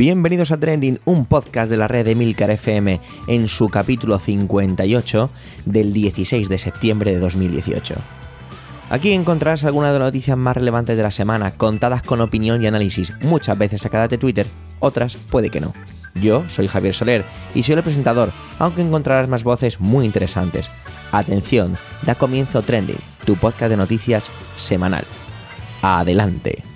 Bienvenidos a Trending, un podcast de la red de FM en su capítulo 58 del 16 de septiembre de 2018. Aquí encontrarás algunas de las noticias más relevantes de la semana, contadas con opinión y análisis, muchas veces sacadas de Twitter, otras puede que no. Yo soy Javier Soler y soy el presentador, aunque encontrarás más voces muy interesantes. Atención, da comienzo Trending, tu podcast de noticias semanal. Adelante.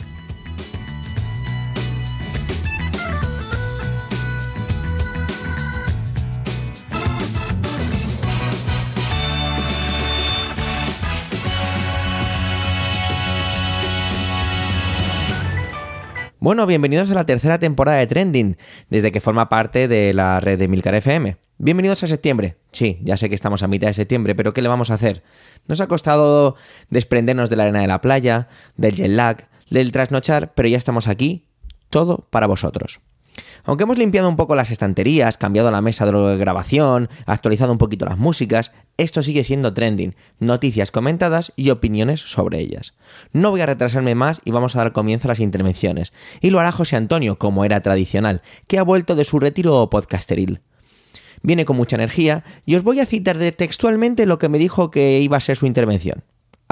Bueno, bienvenidos a la tercera temporada de Trending, desde que forma parte de la red de Milcar FM. Bienvenidos a septiembre. Sí, ya sé que estamos a mitad de septiembre, pero ¿qué le vamos a hacer? Nos ha costado desprendernos de la arena de la playa, del jet lag, del trasnochar, pero ya estamos aquí, todo para vosotros. Aunque hemos limpiado un poco las estanterías, cambiado la mesa de grabación, actualizado un poquito las músicas, esto sigue siendo trending, noticias comentadas y opiniones sobre ellas. No voy a retrasarme más y vamos a dar comienzo a las intervenciones. Y lo hará José Antonio, como era tradicional, que ha vuelto de su retiro podcasteril. Viene con mucha energía y os voy a citar textualmente lo que me dijo que iba a ser su intervención.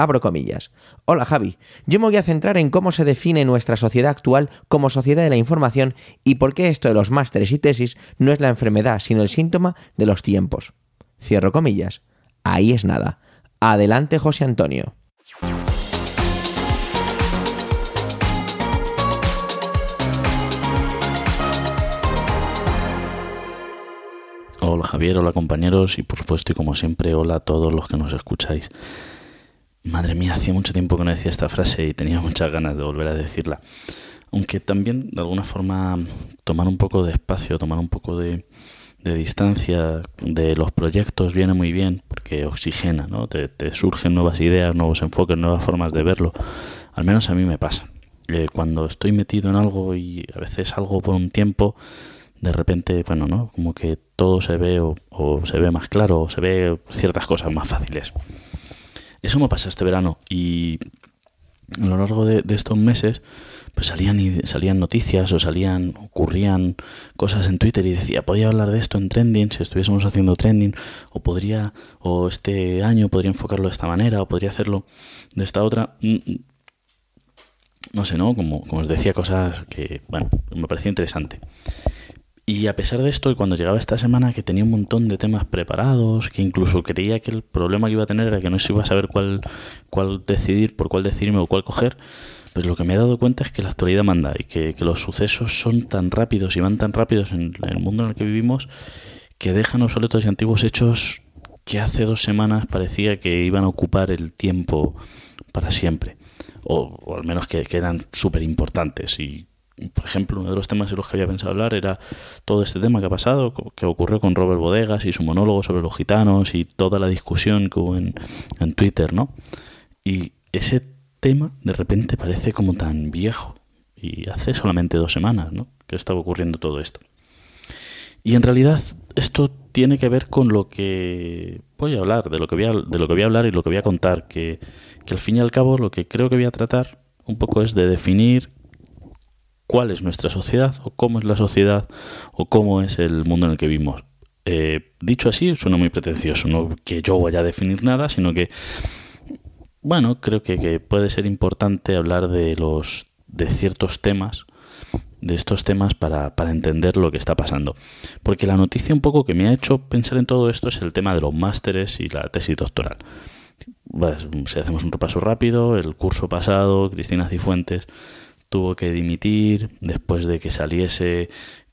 Abro comillas. Hola Javi, yo me voy a centrar en cómo se define nuestra sociedad actual como sociedad de la información y por qué esto de los másteres y tesis no es la enfermedad, sino el síntoma de los tiempos. Cierro comillas. Ahí es nada. Adelante José Antonio. Hola Javier, hola compañeros y por supuesto y como siempre hola a todos los que nos escucháis. Madre mía, hacía mucho tiempo que no decía esta frase y tenía muchas ganas de volver a decirla. Aunque también, de alguna forma, tomar un poco de espacio, tomar un poco de, distancia de los proyectos viene muy bien porque oxigena, ¿no? Te, surgen nuevas ideas, nuevos enfoques, nuevas formas de verlo. Al menos a mí me pasa. Eh, cuando estoy metido en algo y a veces algo por un tiempo, de repente, bueno, ¿no? Como que todo se ve o, o se ve más claro o se ve ciertas cosas más fáciles. Eso me pasa este verano y a lo largo de, estos meses pues salían y salían noticias o salían ocurrían cosas en Twitter y decía podía hablar de esto en trending si estuviésemos haciendo trending o podría o este año podría enfocarlo de esta manera o podría hacerlo de esta otra mm, mm. no sé no como, como os decía cosas que bueno me parecía interesante y a pesar de esto, cuando llegaba esta semana que tenía un montón de temas preparados, que incluso creía que el problema que iba a tener era que no se iba a saber cuál, cuál decidir, por cuál decidirme o cuál coger, pues lo que me he dado cuenta es que la actualidad manda y que, los sucesos son tan rápidos y van tan rápidos en, el mundo en el que vivimos que dejan obsoletos y antiguos hechos que hace dos semanas parecía que iban a ocupar el tiempo para siempre. O, al menos que, que eran súper importantes y por ejemplo, uno de los temas en los que había pensado hablar era todo este tema que ha pasado, que ocurrió con Robert Bodegas y su monólogo sobre los gitanos y toda la discusión que hubo en, en Twitter, ¿no? Y ese tema de repente parece como tan viejo y hace solamente dos semanas, ¿no? Que estaba ocurriendo todo esto. Y en realidad esto tiene que ver con lo que voy a hablar, de lo que voy a, de lo que voy a hablar y lo que voy a contar, que, que al fin y al cabo lo que creo que voy a tratar un poco es de definir cuál es nuestra sociedad o cómo es la sociedad o cómo es el mundo en el que vivimos. Eh, dicho así, suena muy pretencioso, no que yo vaya a definir nada, sino que, bueno, creo que, puede ser importante hablar de los de ciertos temas, de estos temas para, para, entender lo que está pasando. Porque la noticia un poco que me ha hecho pensar en todo esto es el tema de los másteres y la tesis doctoral. si hacemos un repaso rápido, el curso pasado, Cristina Cifuentes tuvo que dimitir después de que saliese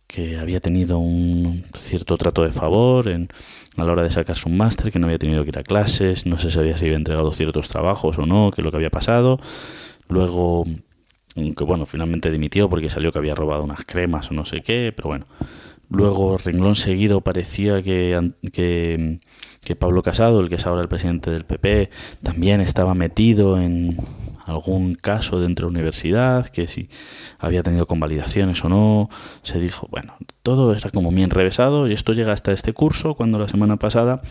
que había tenido un cierto trato de favor en, a la hora de sacarse un máster, que no había tenido que ir a clases, no sé si había, entregado ciertos trabajos o no, que lo que había pasado. Luego, que bueno, finalmente dimitió porque salió que había robado unas cremas o no sé qué, pero bueno. Luego, renglón seguido, parecía que, que, que Pablo Casado, el que es ahora el presidente del PP, también estaba metido en, algún caso dentro de la universidad, que si había tenido convalidaciones o no, se dijo, bueno, todo era como bien revesado y esto llega hasta este curso cuando la semana pasada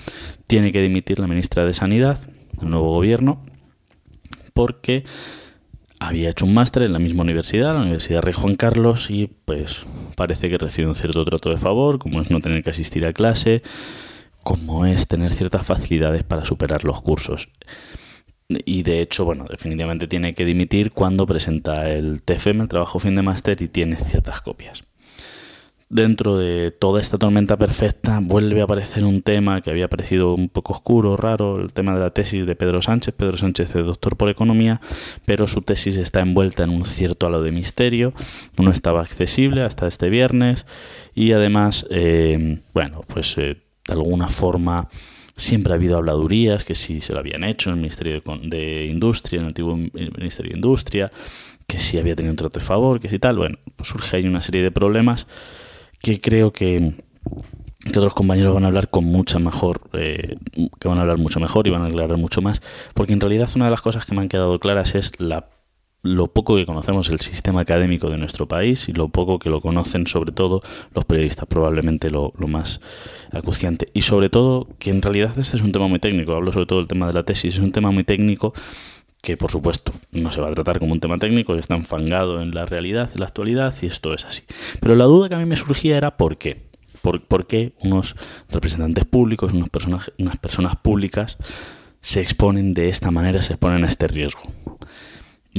tiene que dimitir la ministra de Sanidad, el nuevo gobierno, porque había hecho un máster en la misma universidad, la Universidad Rey Juan Carlos, y pues parece que recibe un cierto trato de favor, como es no tener que asistir a clase, como es tener ciertas facilidades para superar los cursos. Y de hecho, bueno, definitivamente tiene que dimitir cuando presenta el TFM, el trabajo fin de máster, y tiene ciertas copias dentro de toda esta tormenta perfecta vuelve a aparecer un tema que había parecido un poco oscuro, raro, el tema de la tesis de Pedro Sánchez. Pedro Sánchez es doctor por economía, pero su tesis está envuelta en un cierto halo de misterio, no estaba accesible hasta este viernes y además, eh, bueno, pues eh, de alguna forma siempre ha habido habladurías que si se lo habían hecho en el Ministerio de, Industria, en el antiguo Ministerio de Industria, que si había tenido un trato de favor, que si tal, bueno, pues surge ahí una serie de problemas que creo que, otros compañeros van a hablar con mucha mejor, eh, que van a hablar mucho mejor y van a aclarar mucho más, porque en realidad una de las cosas que me han quedado claras es la lo poco que conocemos el sistema académico de nuestro país y lo poco que lo conocen sobre todo los periodistas, probablemente lo, más acuciante. Y sobre todo que en realidad este es un tema muy técnico, hablo sobre todo del tema de la tesis, es un tema muy técnico que por supuesto no se va a tratar como un tema técnico, está enfangado en la realidad, en la actualidad, y esto es así. Pero la duda que a mí me surgía era por qué. ¿Por, qué unos representantes públicos, unos personajes, unas personas públicas se exponen de esta manera, se exponen a este riesgo?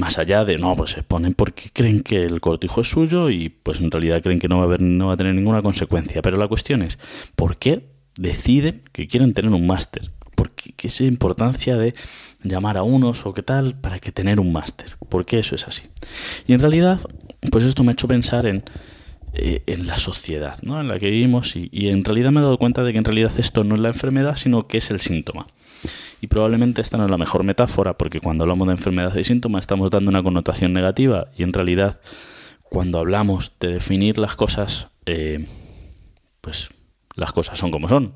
Más allá de, no, pues se exponen porque creen que el cortijo es suyo y pues en realidad creen que no va a, haber, no va a tener ninguna consecuencia. Pero la cuestión es, ¿por qué deciden que quieren tener un máster? ¿Por qué, qué es importancia de llamar a unos o qué tal para que tener un máster. Porque eso es así. Y en realidad, pues esto me ha hecho pensar en, eh, en la sociedad ¿no? en la que vivimos y, y, en realidad me he dado cuenta de que en realidad esto no es la enfermedad, sino que es el síntoma. Y probablemente esta no es la mejor metáfora, porque cuando hablamos de enfermedad y síntoma estamos dando una connotación negativa y en realidad cuando hablamos de definir las cosas, eh, pues las cosas son como son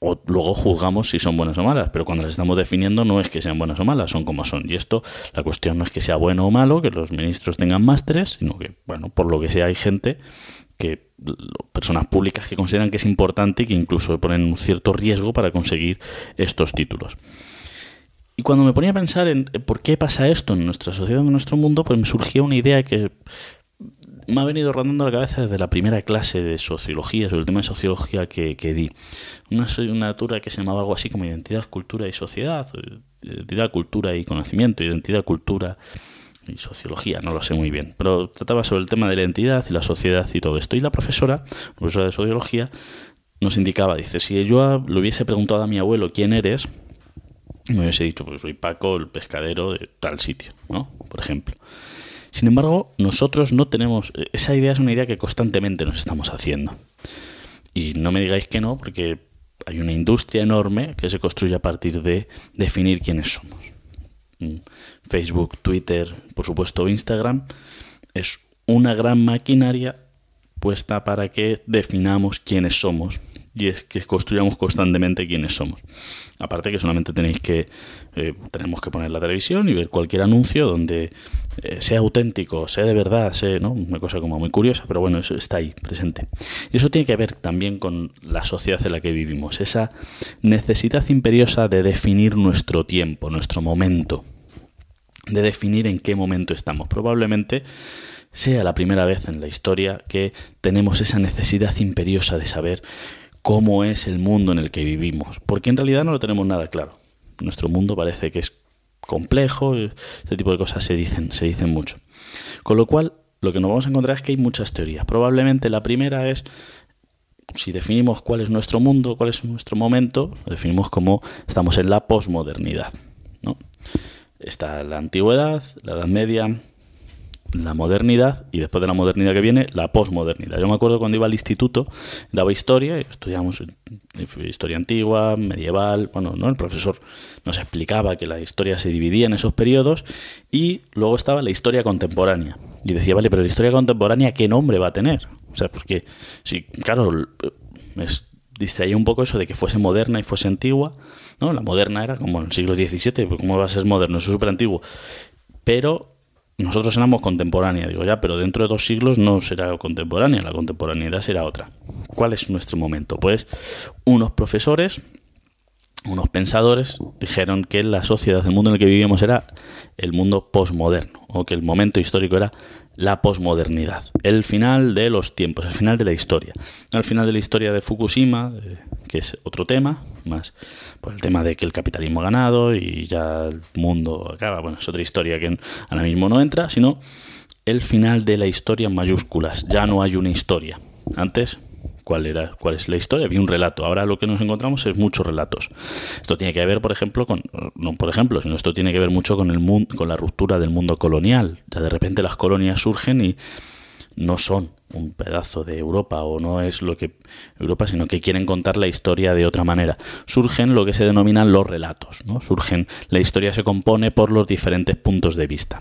o luego juzgamos si son buenas o malas, pero cuando las estamos definiendo no es que sean buenas o malas, son como son. Y esto, la cuestión no es que sea bueno o malo, que los ministros tengan másteres, sino que, bueno, por lo que sea hay gente que, personas públicas que consideran que es importante y que incluso ponen un cierto riesgo para conseguir estos títulos. Y cuando me ponía a pensar en por qué pasa esto en nuestra sociedad, en nuestro mundo, pues me surgía una idea que me ha venido rondando la cabeza desde la primera clase de sociología, sobre el tema de sociología que, di. Una asignatura que se llamaba algo así como identidad, cultura y sociedad, identidad, cultura y conocimiento, identidad, cultura y sociología, no lo sé muy bien, pero trataba sobre el tema de la identidad y la sociedad y todo esto. Y la profesora, profesora de sociología, nos indicaba, dice, si yo le hubiese preguntado a mi abuelo quién eres, me hubiese dicho, pues soy Paco, el pescadero de tal sitio, ¿no? Por ejemplo. Sin embargo, nosotros no tenemos... Esa idea es una idea que constantemente nos estamos haciendo. Y no me digáis que no, porque hay una industria enorme que se construye a partir de definir quiénes somos. Mm. Facebook, Twitter, por supuesto Instagram, es una gran maquinaria puesta para que definamos quiénes somos y es que construyamos constantemente quiénes somos. Aparte que solamente tenéis que eh, tenemos que poner la televisión y ver cualquier anuncio donde eh, sea auténtico, sea de verdad, sea ¿no? una cosa como muy curiosa, pero bueno, eso está ahí presente. Y eso tiene que ver también con la sociedad en la que vivimos, esa necesidad imperiosa de definir nuestro tiempo, nuestro momento, de definir en qué momento estamos. Probablemente sea la primera vez en la historia que tenemos esa necesidad imperiosa de saber cómo es el mundo en el que vivimos, porque en realidad no lo tenemos nada claro. Nuestro mundo parece que es complejo, este tipo de cosas se dicen, se dicen mucho. Con lo cual, lo que nos vamos a encontrar es que hay muchas teorías. Probablemente la primera es si definimos cuál es nuestro mundo, cuál es nuestro momento, lo definimos como estamos en la posmodernidad. ¿no? Está la antigüedad, la Edad Media, la modernidad y después de la modernidad que viene, la posmodernidad. Yo me acuerdo cuando iba al instituto, daba historia, estudiamos historia antigua, medieval, bueno, ¿no? el profesor nos explicaba que la historia se dividía en esos periodos y luego estaba la historia contemporánea. Y decía, vale, pero la historia contemporánea, ¿qué nombre va a tener? O sea, porque, si, claro, me distraía un poco eso de que fuese moderna y fuese antigua, ¿no? La moderna era como en el siglo XVII, pues ¿cómo va a ser moderno? Eso es súper antiguo. Pero nosotros éramos contemporánea, digo ya, pero dentro de dos siglos no será contemporánea, la contemporaneidad será otra. ¿Cuál es nuestro momento? Pues unos profesores unos pensadores dijeron que la sociedad, el mundo en el que vivíamos era el mundo posmoderno, o que el momento histórico era la posmodernidad, el final de los tiempos, el final de la historia. Al final de la historia de Fukushima, eh, que es otro tema, más por el tema de que el capitalismo ha ganado y ya el mundo acaba, bueno, es otra historia que ahora mismo no entra, sino el final de la historia en mayúsculas, ya no hay una historia. Antes cuál era cuál es la historia había un relato ahora lo que nos encontramos es muchos relatos esto tiene que ver por ejemplo con no por ejemplo sino esto tiene que ver mucho con el mundo con la ruptura del mundo colonial ya de repente las colonias surgen y no son un pedazo de Europa o no es lo que Europa, sino que quieren contar la historia de otra manera. Surgen lo que se denominan los relatos, ¿no? Surgen la historia se compone por los diferentes puntos de vista.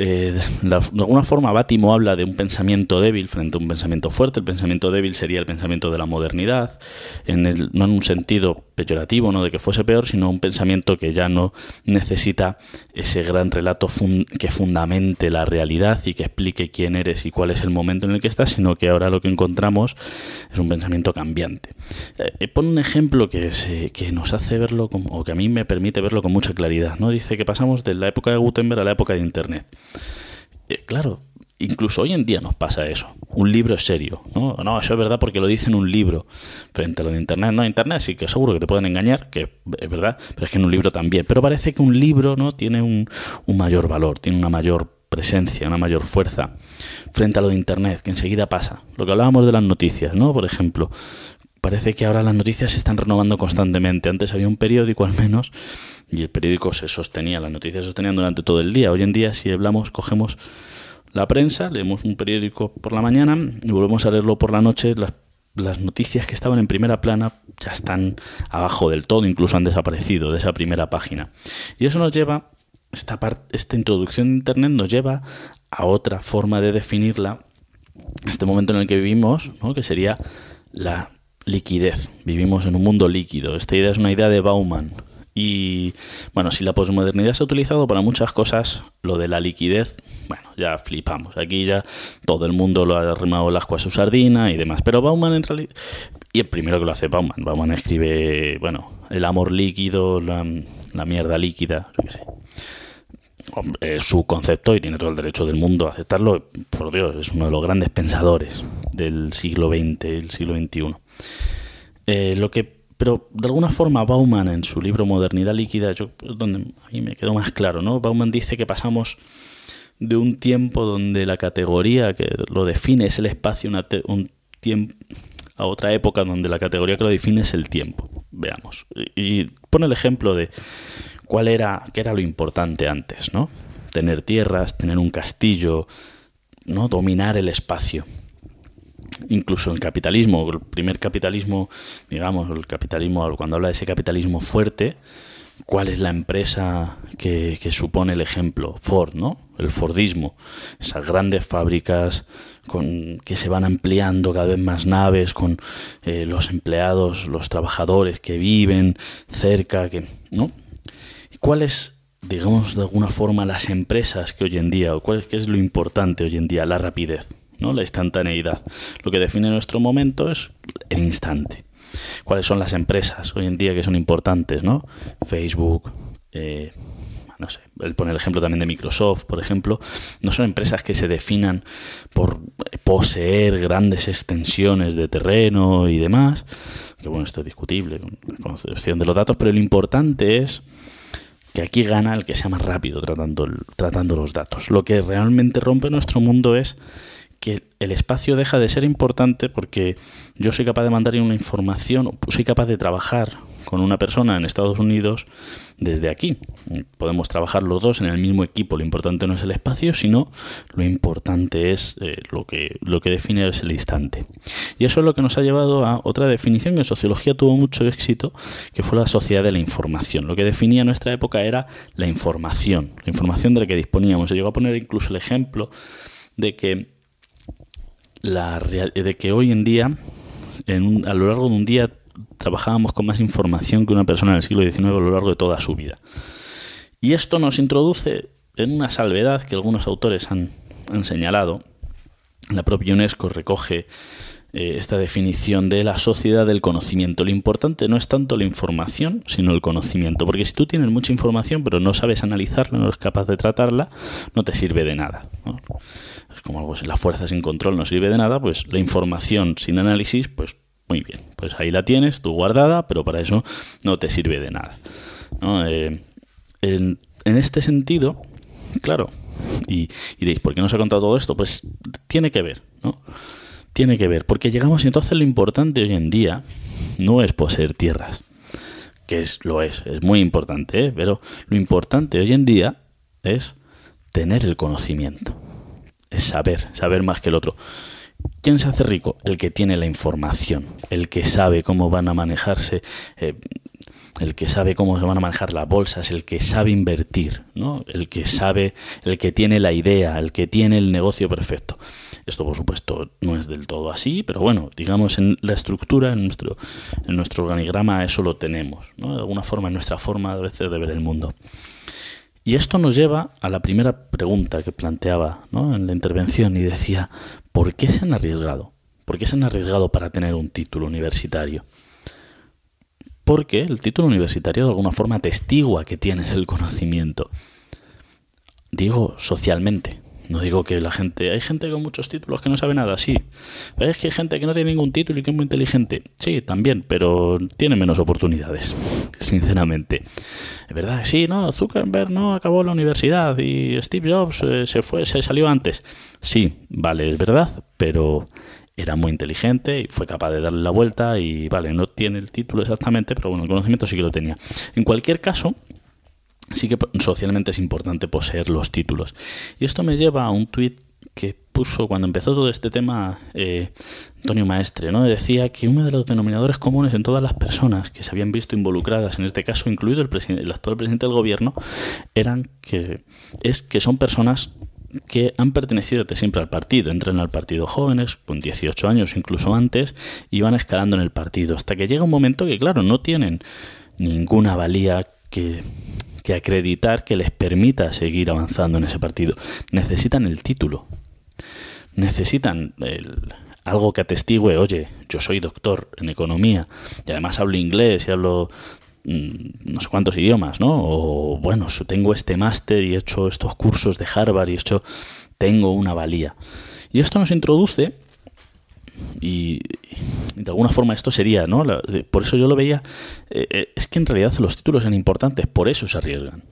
Eh, de, alguna forma Bátimo habla de un pensamiento débil frente a un pensamiento fuerte. El pensamiento débil sería el pensamiento de la modernidad, en no en un sentido peyorativo, no de que fuese peor, sino un pensamiento que ya no necesita ese gran relato que fundamente la realidad y que explique quién eres y cuál es el momento en el que estás, sino que ahora lo que encontramos es un pensamiento cambiante. Eh, pone un ejemplo que, se, que nos hace verlo, o que a mí me permite verlo con mucha claridad. ¿no? Dice que pasamos de la época de Gutenberg a la época de Internet. Eh, claro, incluso hoy en día nos pasa eso. Un libro es serio. ¿no? no, eso es verdad porque lo dice en un libro. Frente a lo de Internet, no, Internet sí que seguro que te pueden engañar, que es verdad, pero es que en un libro también. Pero parece que un libro no tiene un, un mayor valor, tiene una mayor presencia, una mayor fuerza frente a lo de Internet, que enseguida pasa. Lo que hablábamos de las noticias, ¿no? Por ejemplo, parece que ahora las noticias se están renovando constantemente. Antes había un periódico al menos y el periódico se sostenía, las noticias se sostenían durante todo el día. Hoy en día, si hablamos, cogemos la prensa, leemos un periódico por la mañana y volvemos a leerlo por la noche. Las, noticias que estaban en primera plana ya están abajo del todo, incluso han desaparecido de esa primera página. Y eso nos lleva, esta, parte, esta introducción de Internet nos lleva a otra forma de definirla, este momento en el que vivimos, ¿no? que sería la liquidez. Vivimos en un mundo líquido. Esta idea es una idea de Bauman, y bueno, si la posmodernidad se ha utilizado para muchas cosas, lo de la liquidez, bueno, ya flipamos. Aquí ya todo el mundo lo ha arrimado el asco a su sardina y demás. Pero Bauman en realidad... Y el primero que lo hace Bauman. Bauman escribe, bueno, el amor líquido, la, mierda líquida, yo qué sé. Es su concepto y tiene todo el derecho del mundo a aceptarlo. Por Dios, es uno de los grandes pensadores del siglo XX, el siglo XXI. Eh, lo que pero de alguna forma Bauman en su libro Modernidad líquida, yo, donde a mí me quedó más claro, ¿no? Bauman dice que pasamos de un tiempo donde la categoría que lo define es el espacio, un tiempo, a otra época donde la categoría que lo define es el tiempo. Veamos. Y, pone el ejemplo de cuál era, qué era lo importante antes, ¿no? Tener tierras, tener un castillo, ¿no? Dominar el espacio incluso el capitalismo, el primer capitalismo, digamos, el capitalismo, cuando habla de ese capitalismo fuerte, ¿cuál es la empresa que, supone el ejemplo? Ford, ¿no? El Fordismo, esas grandes fábricas con, que se van ampliando cada vez más naves, con eh, los empleados, los trabajadores que viven cerca, que, ¿no? ¿Cuáles, digamos, de alguna forma las empresas que hoy en día, o cuál es, es lo importante hoy en día? La rapidez. ¿no? la instantaneidad. Lo que define nuestro momento es el instante. ¿Cuáles son las empresas hoy en día que son importantes? ¿no? Facebook, eh, no sé, él pone el ejemplo también de Microsoft, por ejemplo, no son empresas que se definan por poseer grandes extensiones de terreno y demás, que bueno, esto es discutible con la concepción de los datos, pero lo importante es que aquí gana el que sea más rápido tratando, tratando los datos. Lo que realmente rompe nuestro mundo es que el espacio deja de ser importante porque yo soy capaz de mandar una información, soy capaz de trabajar con una persona en Estados Unidos desde aquí. Podemos trabajar los dos en el mismo equipo. Lo importante no es el espacio, sino lo importante es eh, lo, que, lo que define es el instante. Y eso es lo que nos ha llevado a otra definición que en sociología tuvo mucho éxito, que fue la sociedad de la información. Lo que definía nuestra época era la información, la información de la que disponíamos. Se llegó a poner incluso el ejemplo de que la de que hoy en día, en a lo largo de un día, trabajábamos con más información que una persona del siglo XIX a lo largo de toda su vida. Y esto nos introduce en una salvedad que algunos autores han, han señalado. La propia UNESCO recoge eh, esta definición de la sociedad del conocimiento. Lo importante no es tanto la información, sino el conocimiento. Porque si tú tienes mucha información, pero no sabes analizarla, no eres capaz de tratarla, no te sirve de nada. Como algo, la fuerza sin control no sirve de nada, pues la información sin análisis, pues muy bien. Pues ahí la tienes, tú guardada, pero para eso no te sirve de nada. Eh, en, este sentido, claro, y, y diréis, ¿por qué no se ha contado todo esto? Pues tiene que ver, ¿no? tiene que ver, porque llegamos y entonces lo importante hoy en día no es poseer tierras, que es, lo es, es muy importante, ¿eh? pero lo importante hoy en día es tener el conocimiento, es saber, saber más que el otro. ¿Quién se hace rico? El que tiene la información, el que sabe cómo van a manejarse, eh, el que sabe cómo se van a manejar las bolsas, el que sabe invertir, ¿no? el que sabe, el que tiene la idea, el que tiene el negocio perfecto. Esto, por supuesto, no es del todo así, pero bueno, digamos, en la estructura, en nuestro, en nuestro organigrama, eso lo tenemos, ¿no? De alguna forma, en nuestra forma a veces de ver el mundo. Y esto nos lleva a la primera pregunta que planteaba en la intervención y decía, ¿por qué se han arriesgado? ¿Por qué se han arriesgado para tener un título universitario? Porque el título universitario de alguna forma testigua que tienes el conocimiento. Digo socialmente, no digo que la gente. Hay gente con muchos títulos que no sabe nada, sí. Pero es que hay gente que no tiene ningún título y que es muy inteligente. Sí, también, pero tiene menos oportunidades, sinceramente. Es verdad, sí, no, Zuckerberg no acabó la universidad y Steve Jobs eh, se fue, se salió antes. Sí, vale, es verdad, pero era muy inteligente y fue capaz de darle la vuelta y vale, no tiene el título exactamente, pero bueno, el conocimiento sí que lo tenía. En cualquier caso, sí que socialmente es importante poseer los títulos. Y esto me lleva a un tuit que puso cuando empezó todo este tema eh, Antonio Maestre, ¿no? Decía que uno de los denominadores comunes en todas las personas que se habían visto involucradas, en este caso incluido el, el actual presidente del gobierno, eran que es que son personas que han pertenecido desde siempre al partido. Entran al partido jóvenes, con 18 años, incluso antes, y van escalando en el partido. Hasta que llega un momento que, claro, no tienen ninguna valía que que acreditar que les permita seguir avanzando en ese partido. Necesitan el título. Necesitan algo que atestigue, oye, yo soy doctor en economía y además hablo inglés y hablo mm, no sé cuántos idiomas, ¿no? O bueno, tengo este máster y he hecho estos cursos de Harvard y he hecho, tengo una valía. Y esto nos introduce y, de alguna forma esto sería, ¿no? por eso yo lo veía, eh, eh, es que en realidad los títulos eran importantes, por eso se arriesgan.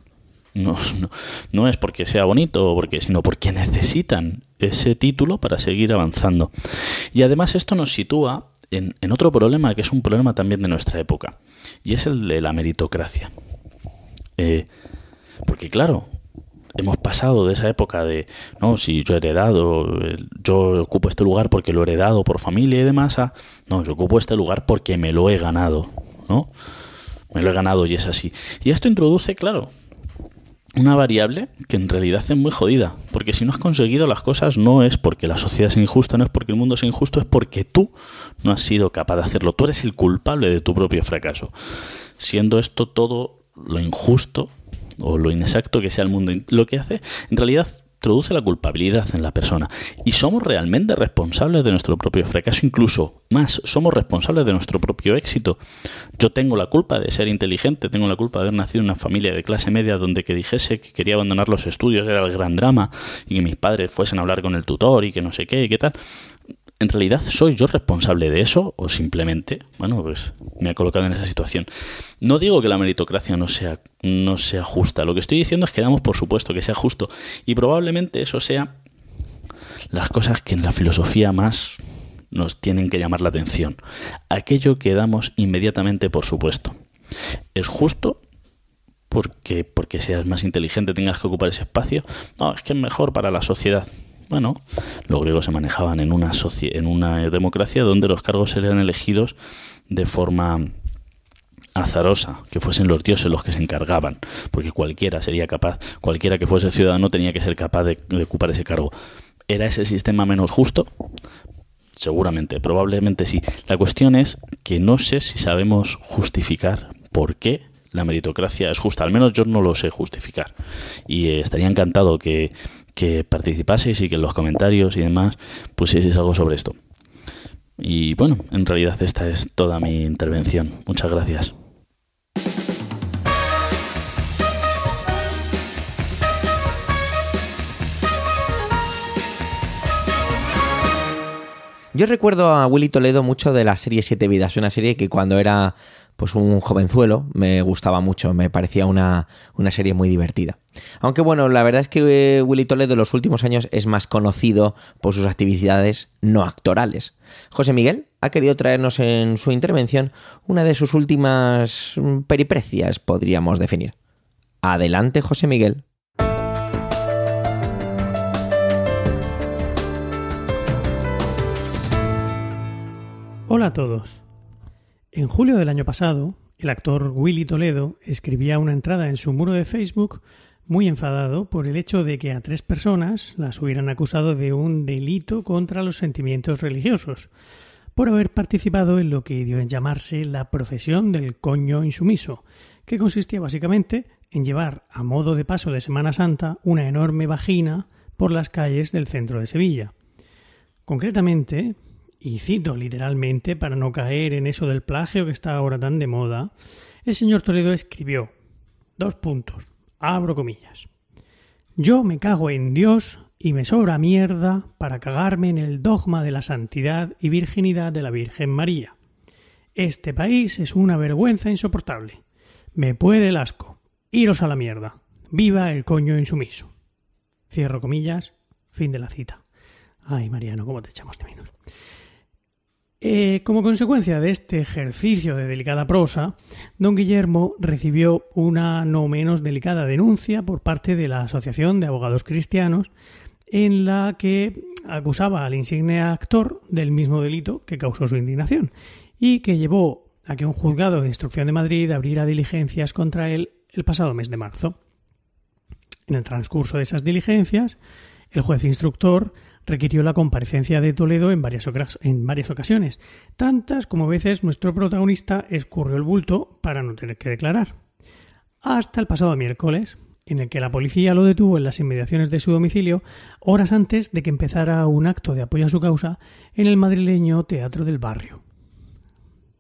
No, no, no, es porque sea bonito, porque, sino porque necesitan ese título para seguir avanzando. Y además esto nos sitúa en, en otro problema que es un problema también de nuestra época, y es el de la meritocracia. Eh, porque claro, hemos pasado de esa época de, no, si yo he heredado, yo ocupo este lugar porque lo he heredado por familia y demás, a, no, yo ocupo este lugar porque me lo he ganado, ¿no? Me lo he ganado y es así. Y esto introduce, claro, una variable que en realidad es muy jodida, porque si no has conseguido las cosas no es porque la sociedad es injusta, no es porque el mundo es injusto, es porque tú no has sido capaz de hacerlo, tú eres el culpable de tu propio fracaso. Siendo esto todo lo injusto o lo inexacto que sea el mundo, lo que hace en realidad introduce la culpabilidad en la persona. Y somos realmente responsables de nuestro propio fracaso, incluso más, somos responsables de nuestro propio éxito. Yo tengo la culpa de ser inteligente, tengo la culpa de haber nacido en una familia de clase media donde que dijese que quería abandonar los estudios era el gran drama y que mis padres fuesen a hablar con el tutor y que no sé qué y qué tal. ¿En realidad soy yo responsable de eso o simplemente, bueno, pues me ha colocado en esa situación? No digo que la meritocracia no sea, no sea justa, lo que estoy diciendo es que damos por supuesto que sea justo y probablemente eso sea las cosas que en la filosofía más nos tienen que llamar la atención. Aquello que damos inmediatamente por supuesto. ¿Es justo? Porque, porque seas más inteligente tengas que ocupar ese espacio. No, es que es mejor para la sociedad. Bueno, los griegos se manejaban en una, en una democracia donde los cargos eran elegidos de forma azarosa, que fuesen los dioses los que se encargaban, porque cualquiera sería capaz, cualquiera que fuese ciudadano tenía que ser capaz de, ocupar ese cargo. ¿Era ese sistema menos justo? Seguramente, probablemente sí. La cuestión es que no sé si sabemos justificar por qué la meritocracia es justa. Al menos yo no lo sé justificar. Y estaría encantado que, que participaseis y que en los comentarios y demás pusieseis algo sobre esto. Y bueno, en realidad esta es toda mi intervención. Muchas gracias. Yo recuerdo a Willy Toledo mucho de la serie Siete Vidas, una serie que cuando era pues un jovenzuelo me gustaba mucho, me parecía una, una serie muy divertida. Aunque bueno, la verdad es que eh, Willy Toledo en los últimos años es más conocido por sus actividades no actorales. José Miguel ha querido traernos en su intervención una de sus últimas periprecias, podríamos definir. Adelante, José Miguel. Hola a todos. En julio del año pasado, el actor Willy Toledo escribía una entrada en su muro de Facebook muy enfadado por el hecho de que a tres personas las hubieran acusado de un delito contra los sentimientos religiosos, por haber participado en lo que dio en llamarse la profesión del coño insumiso, que consistía básicamente en llevar a modo de paso de Semana Santa una enorme vagina por las calles del centro de Sevilla. Concretamente, y cito literalmente para no caer en eso del plagio que está ahora tan de moda, el señor Toledo escribió dos puntos, abro comillas. Yo me cago en Dios y me sobra mierda para cagarme en el dogma de la santidad y virginidad de la Virgen María. Este país es una vergüenza insoportable. Me puede el asco. Iros a la mierda. Viva el coño insumiso. Cierro comillas. Fin de la cita. Ay, Mariano, cómo te echamos de menos. Eh, como consecuencia de este ejercicio de delicada prosa, don Guillermo recibió una no menos delicada denuncia por parte de la Asociación de Abogados Cristianos en la que acusaba al insigne actor del mismo delito que causó su indignación y que llevó a que un juzgado de instrucción de Madrid abriera diligencias contra él el pasado mes de marzo. En el transcurso de esas diligencias, el juez instructor requirió la comparecencia de Toledo en varias, ocasiones, tantas como veces nuestro protagonista escurrió el bulto para no tener que declarar. Hasta el pasado miércoles, en el que la policía lo detuvo en las inmediaciones de su domicilio, horas antes de que empezara un acto de apoyo a su causa en el madrileño Teatro del Barrio.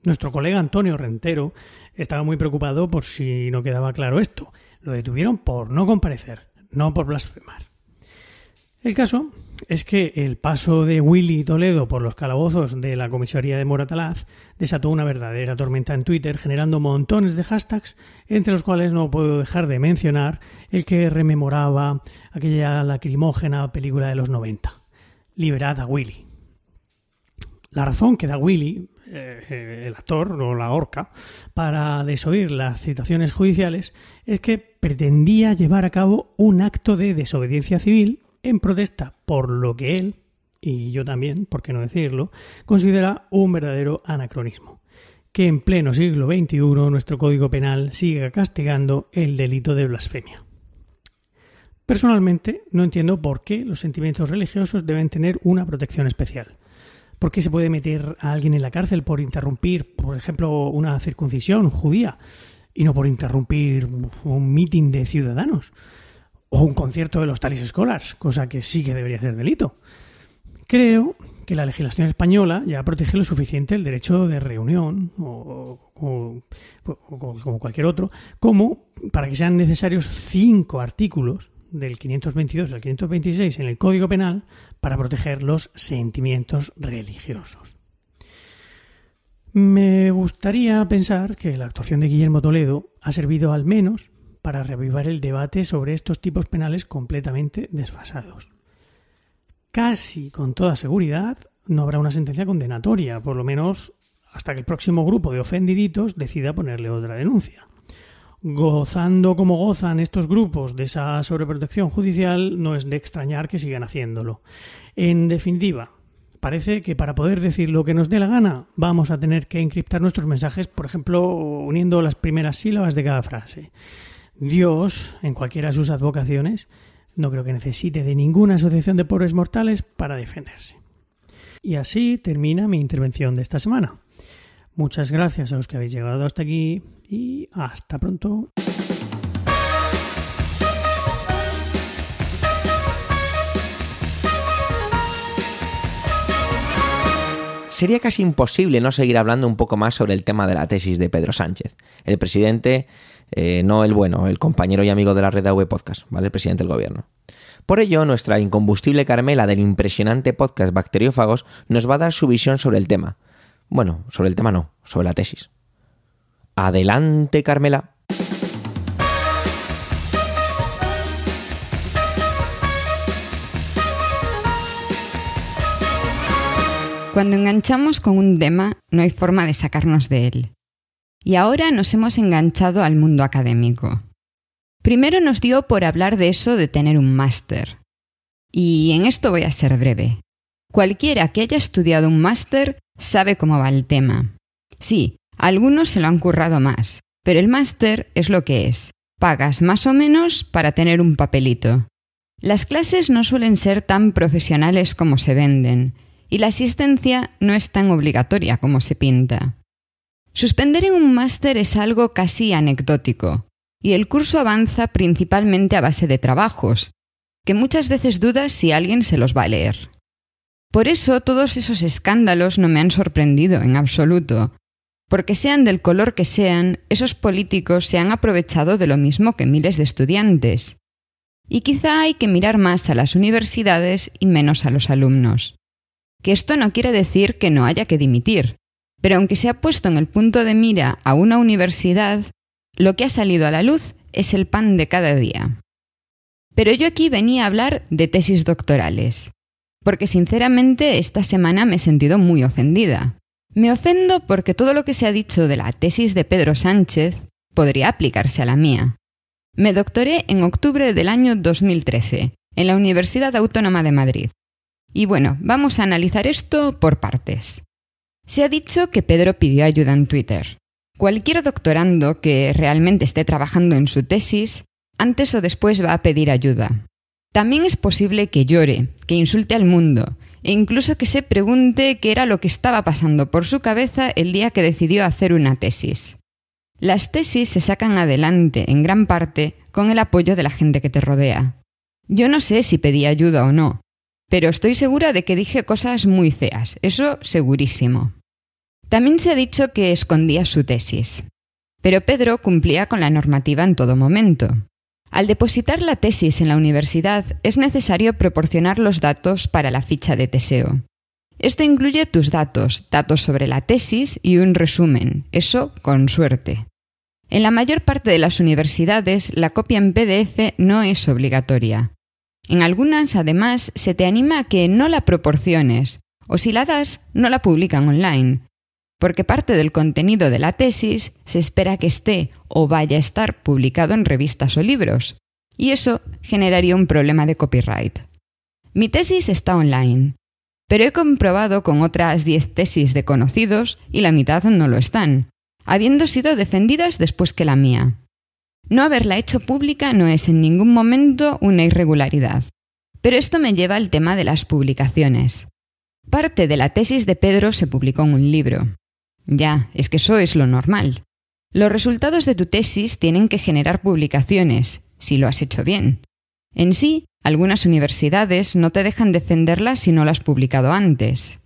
Nuestro colega Antonio Rentero estaba muy preocupado por si no quedaba claro esto. Lo detuvieron por no comparecer, no por blasfemar. El caso es que el paso de Willy Toledo por los calabozos de la comisaría de Moratalaz desató una verdadera tormenta en Twitter, generando montones de hashtags, entre los cuales no puedo dejar de mencionar el que rememoraba aquella lacrimógena película de los 90, Liberad a Willy. La razón que da Willy, eh, el actor o la horca, para desoír las citaciones judiciales es que pretendía llevar a cabo un acto de desobediencia civil en protesta por lo que él, y yo también, por qué no decirlo, considera un verdadero anacronismo. Que en pleno siglo XXI nuestro Código Penal siga castigando el delito de blasfemia. Personalmente no entiendo por qué los sentimientos religiosos deben tener una protección especial. ¿Por qué se puede meter a alguien en la cárcel por interrumpir, por ejemplo, una circuncisión judía y no por interrumpir un mitin de ciudadanos? O un concierto de los Talis Scholars, cosa que sí que debería ser delito. Creo que la legislación española ya protege lo suficiente el derecho de reunión o, como cualquier otro, como para que sean necesarios cinco artículos del 522 al 526 en el Código Penal para proteger los sentimientos religiosos. Me gustaría pensar que la actuación de Guillermo Toledo ha servido al menos para reavivar el debate sobre estos tipos penales completamente desfasados. Casi con toda seguridad no habrá una sentencia condenatoria, por lo menos hasta que el próximo grupo de ofendiditos decida ponerle otra denuncia. Gozando como gozan estos grupos de esa sobreprotección judicial, no es de extrañar que sigan haciéndolo. En definitiva, parece que para poder decir lo que nos dé la gana, vamos a tener que encriptar nuestros mensajes, por ejemplo, uniendo las primeras sílabas de cada frase. Dios, en cualquiera de sus advocaciones, no creo que necesite de ninguna asociación de pobres mortales para defenderse. Y así termina mi intervención de esta semana. Muchas gracias a los que habéis llegado hasta aquí y hasta pronto. sería casi imposible no seguir hablando un poco más sobre el tema de la tesis de Pedro Sánchez, el presidente, eh, no el bueno, el compañero y amigo de la red AV Podcast, ¿vale? El presidente del gobierno. Por ello, nuestra incombustible Carmela del impresionante podcast Bacteriófagos nos va a dar su visión sobre el tema. Bueno, sobre el tema no, sobre la tesis. Adelante, Carmela. Cuando enganchamos con un tema, no hay forma de sacarnos de él. Y ahora nos hemos enganchado al mundo académico. Primero nos dio por hablar de eso de tener un máster. Y en esto voy a ser breve. Cualquiera que haya estudiado un máster sabe cómo va el tema. Sí, algunos se lo han currado más, pero el máster es lo que es. Pagas más o menos para tener un papelito. Las clases no suelen ser tan profesionales como se venden, y la asistencia no es tan obligatoria como se pinta. Suspender en un máster es algo casi anecdótico, y el curso avanza principalmente a base de trabajos, que muchas veces dudas si alguien se los va a leer. Por eso todos esos escándalos no me han sorprendido en absoluto, porque sean del color que sean, esos políticos se han aprovechado de lo mismo que miles de estudiantes. Y quizá hay que mirar más a las universidades y menos a los alumnos que esto no quiere decir que no haya que dimitir, pero aunque se ha puesto en el punto de mira a una universidad, lo que ha salido a la luz es el pan de cada día. Pero yo aquí venía a hablar de tesis doctorales, porque sinceramente esta semana me he sentido muy ofendida. Me ofendo porque todo lo que se ha dicho de la tesis de Pedro Sánchez podría aplicarse a la mía. Me doctoré en octubre del año 2013 en la Universidad Autónoma de Madrid y bueno, vamos a analizar esto por partes. Se ha dicho que Pedro pidió ayuda en Twitter. Cualquier doctorando que realmente esté trabajando en su tesis, antes o después va a pedir ayuda. También es posible que llore, que insulte al mundo, e incluso que se pregunte qué era lo que estaba pasando por su cabeza el día que decidió hacer una tesis. Las tesis se sacan adelante, en gran parte, con el apoyo de la gente que te rodea. Yo no sé si pedí ayuda o no, pero estoy segura de que dije cosas muy feas, eso segurísimo. También se ha dicho que escondía su tesis. Pero Pedro cumplía con la normativa en todo momento. Al depositar la tesis en la universidad es necesario proporcionar los datos para la ficha de Teseo. Esto incluye tus datos, datos sobre la tesis y un resumen, eso con suerte. En la mayor parte de las universidades la copia en PDF no es obligatoria. En algunas, además, se te anima a que no la proporciones, o si la das, no la publican online, porque parte del contenido de la tesis se espera que esté o vaya a estar publicado en revistas o libros, y eso generaría un problema de copyright. Mi tesis está online, pero he comprobado con otras 10 tesis de conocidos y la mitad no lo están, habiendo sido defendidas después que la mía. No haberla hecho pública no es en ningún momento una irregularidad. Pero esto me lleva al tema de las publicaciones. Parte de la tesis de Pedro se publicó en un libro. Ya, es que eso es lo normal. Los resultados de tu tesis tienen que generar publicaciones, si lo has hecho bien. En sí, algunas universidades no te dejan defenderlas si no las has publicado antes.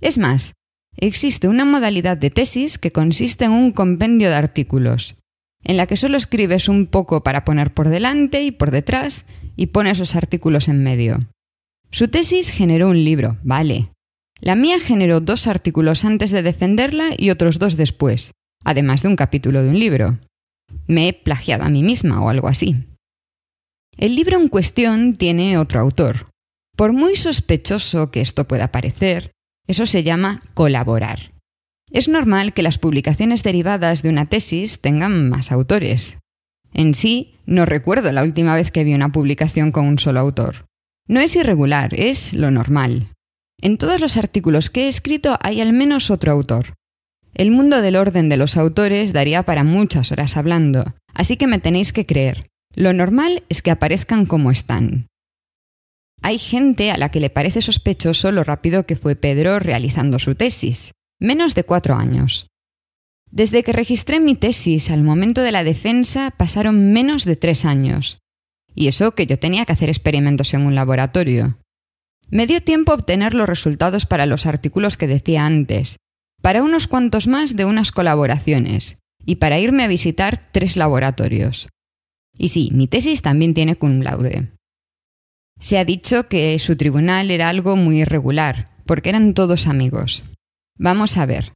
Es más, existe una modalidad de tesis que consiste en un compendio de artículos, en la que solo escribes un poco para poner por delante y por detrás y pones los artículos en medio. Su tesis generó un libro, vale. La mía generó dos artículos antes de defenderla y otros dos después, además de un capítulo de un libro. Me he plagiado a mí misma o algo así. El libro en cuestión tiene otro autor. Por muy sospechoso que esto pueda parecer, eso se llama colaborar. Es normal que las publicaciones derivadas de una tesis tengan más autores. En sí, no recuerdo la última vez que vi una publicación con un solo autor. No es irregular, es lo normal. En todos los artículos que he escrito hay al menos otro autor. El mundo del orden de los autores daría para muchas horas hablando, así que me tenéis que creer. Lo normal es que aparezcan como están. Hay gente a la que le parece sospechoso lo rápido que fue Pedro realizando su tesis. Menos de cuatro años. Desde que registré mi tesis al momento de la defensa pasaron menos de tres años. Y eso que yo tenía que hacer experimentos en un laboratorio. Me dio tiempo a obtener los resultados para los artículos que decía antes, para unos cuantos más de unas colaboraciones, y para irme a visitar tres laboratorios. Y sí, mi tesis también tiene cum laude. Se ha dicho que su tribunal era algo muy irregular, porque eran todos amigos. Vamos a ver.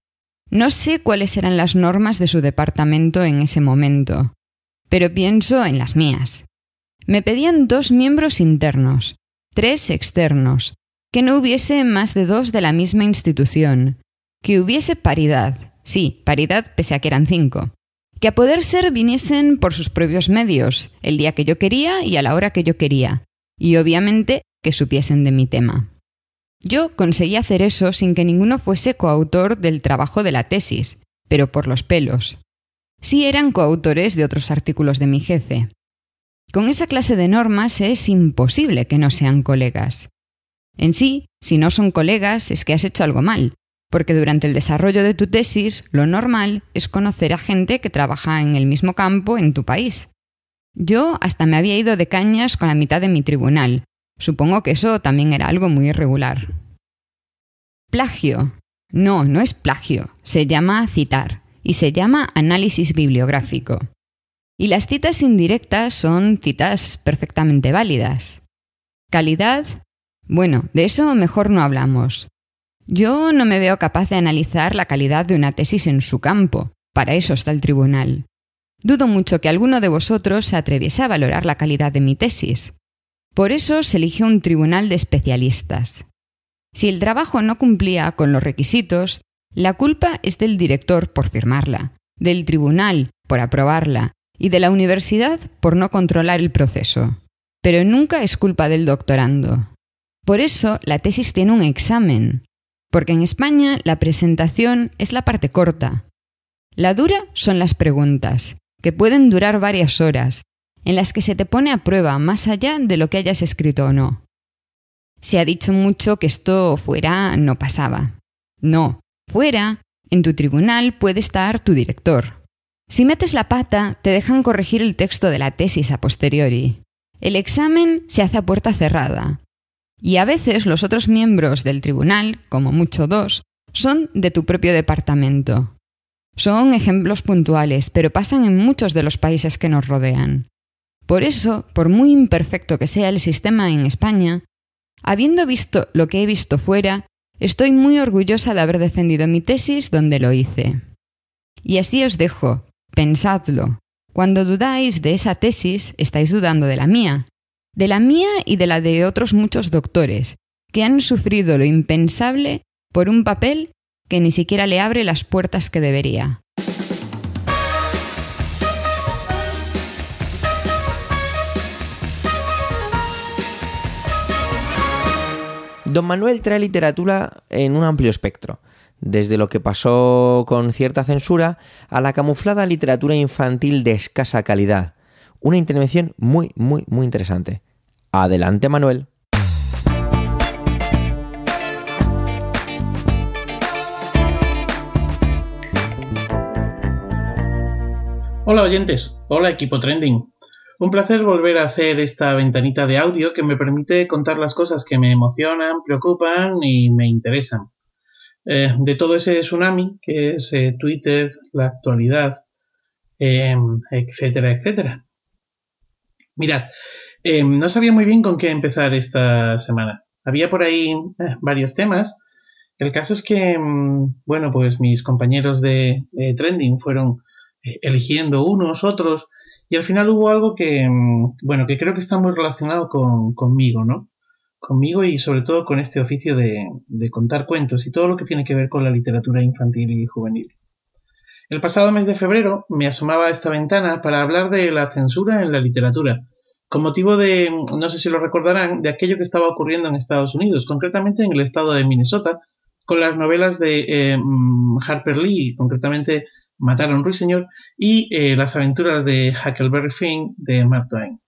No sé cuáles eran las normas de su departamento en ese momento, pero pienso en las mías. Me pedían dos miembros internos, tres externos, que no hubiese más de dos de la misma institución, que hubiese paridad, sí, paridad pese a que eran cinco, que a poder ser viniesen por sus propios medios, el día que yo quería y a la hora que yo quería, y obviamente que supiesen de mi tema. Yo conseguí hacer eso sin que ninguno fuese coautor del trabajo de la tesis, pero por los pelos. Sí eran coautores de otros artículos de mi jefe. Con esa clase de normas es imposible que no sean colegas. En sí, si no son colegas es que has hecho algo mal, porque durante el desarrollo de tu tesis lo normal es conocer a gente que trabaja en el mismo campo en tu país. Yo hasta me había ido de cañas con la mitad de mi tribunal. Supongo que eso también era algo muy irregular. Plagio. No, no es plagio. Se llama citar y se llama análisis bibliográfico. Y las citas indirectas son citas perfectamente válidas. Calidad. Bueno, de eso mejor no hablamos. Yo no me veo capaz de analizar la calidad de una tesis en su campo. Para eso está el tribunal. Dudo mucho que alguno de vosotros se atreviese a valorar la calidad de mi tesis. Por eso se eligió un tribunal de especialistas. Si el trabajo no cumplía con los requisitos, la culpa es del director por firmarla, del tribunal por aprobarla y de la universidad por no controlar el proceso. Pero nunca es culpa del doctorando. Por eso la tesis tiene un examen, porque en España la presentación es la parte corta. La dura son las preguntas, que pueden durar varias horas, en las que se te pone a prueba más allá de lo que hayas escrito o no. Se ha dicho mucho que esto fuera no pasaba. No, fuera, en tu tribunal puede estar tu director. Si metes la pata, te dejan corregir el texto de la tesis a posteriori. El examen se hace a puerta cerrada. Y a veces los otros miembros del tribunal, como mucho dos, son de tu propio departamento. Son ejemplos puntuales, pero pasan en muchos de los países que nos rodean. Por eso, por muy imperfecto que sea el sistema en España, habiendo visto lo que he visto fuera, estoy muy orgullosa de haber defendido mi tesis donde lo hice. Y así os dejo, pensadlo. Cuando dudáis de esa tesis, estáis dudando de la mía, de la mía y de la de otros muchos doctores, que han sufrido lo impensable por un papel que ni siquiera le abre las puertas que debería. Don Manuel trae literatura en un amplio espectro, desde lo que pasó con cierta censura a la camuflada literatura infantil de escasa calidad. Una intervención muy, muy, muy interesante. Adelante, Manuel. Hola oyentes, hola equipo trending. Un placer volver a hacer esta ventanita de audio que me permite contar las cosas que me emocionan, preocupan y me interesan. Eh, de todo ese tsunami que es eh, Twitter, la actualidad, em, etcétera, etcétera. Mirad, em, no sabía muy bien con qué empezar esta semana. Había por ahí eh, varios temas. El caso es que, em, bueno, pues mis compañeros de trending fueron eligiendo unos, otros, y al final hubo algo que, bueno, que creo que está muy relacionado con, conmigo, ¿no? Conmigo y sobre todo con este oficio de, contar cuentos y todo lo que tiene que ver con la literatura infantil y juvenil. El pasado mes de febrero me asomaba a esta ventana para hablar de la censura en la literatura, con motivo de, no sé si lo recordarán, de aquello que estaba ocurriendo en Estados Unidos, concretamente en el estado de Minnesota, con las novelas de eh, mm, Harper Lee, concretamente Matar a un ruiseñor y eh, Las aventuras de Huckleberry Finn de Mark Twain.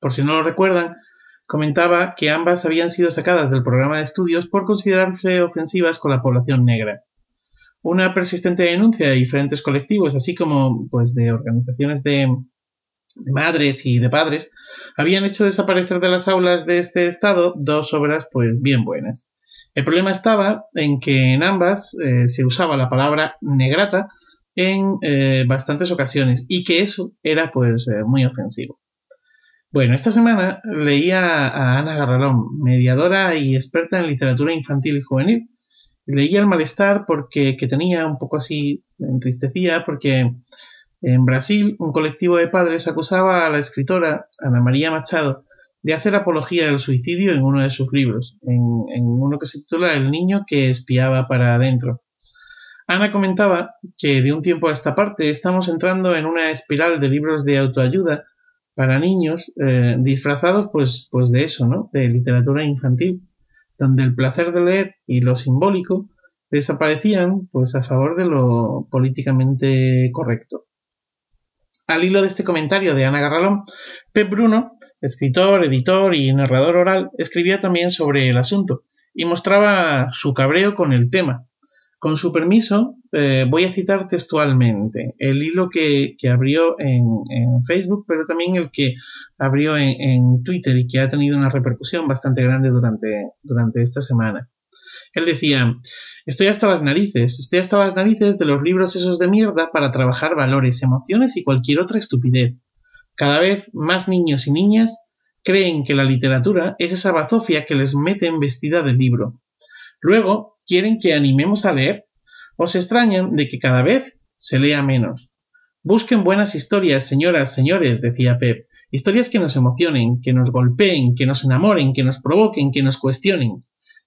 Por si no lo recuerdan, comentaba que ambas habían sido sacadas del programa de estudios por considerarse ofensivas con la población negra. Una persistente denuncia de diferentes colectivos, así como pues, de organizaciones de, madres y de padres, habían hecho desaparecer de las aulas de este estado dos obras pues bien buenas. El problema estaba en que en ambas eh, se usaba la palabra negrata en eh, bastantes ocasiones y que eso era pues eh, muy ofensivo. Bueno, esta semana leía a Ana Garralón, mediadora y experta en literatura infantil y juvenil. Leía el malestar porque que tenía un poco así, entristecía, porque en Brasil un colectivo de padres acusaba a la escritora Ana María Machado de hacer apología del suicidio en uno de sus libros, en, en uno que se titula El niño que espiaba para adentro. Ana comentaba que de un tiempo a esta parte estamos entrando en una espiral de libros de autoayuda para niños eh, disfrazados pues, pues de eso, ¿no? De literatura infantil, donde el placer de leer y lo simbólico desaparecían pues a favor de lo políticamente correcto. Al hilo de este comentario de Ana Garralón, Pep Bruno, escritor, editor y narrador oral, escribía también sobre el asunto y mostraba su cabreo con el tema, con su permiso, eh, voy a citar textualmente el hilo que, abrió en, Facebook, pero también el que abrió en, Twitter y que ha tenido una repercusión bastante grande durante, durante esta semana. Él decía, estoy hasta las narices, estoy hasta las narices de los libros esos de mierda para trabajar valores, emociones y cualquier otra estupidez. Cada vez más niños y niñas creen que la literatura es esa bazofia que les meten vestida de libro. Luego, quieren que animemos a leer o se extrañan de que cada vez se lea menos. Busquen buenas historias, señoras, señores, decía Pep. Historias que nos emocionen, que nos golpeen, que nos enamoren, que nos provoquen, que nos cuestionen.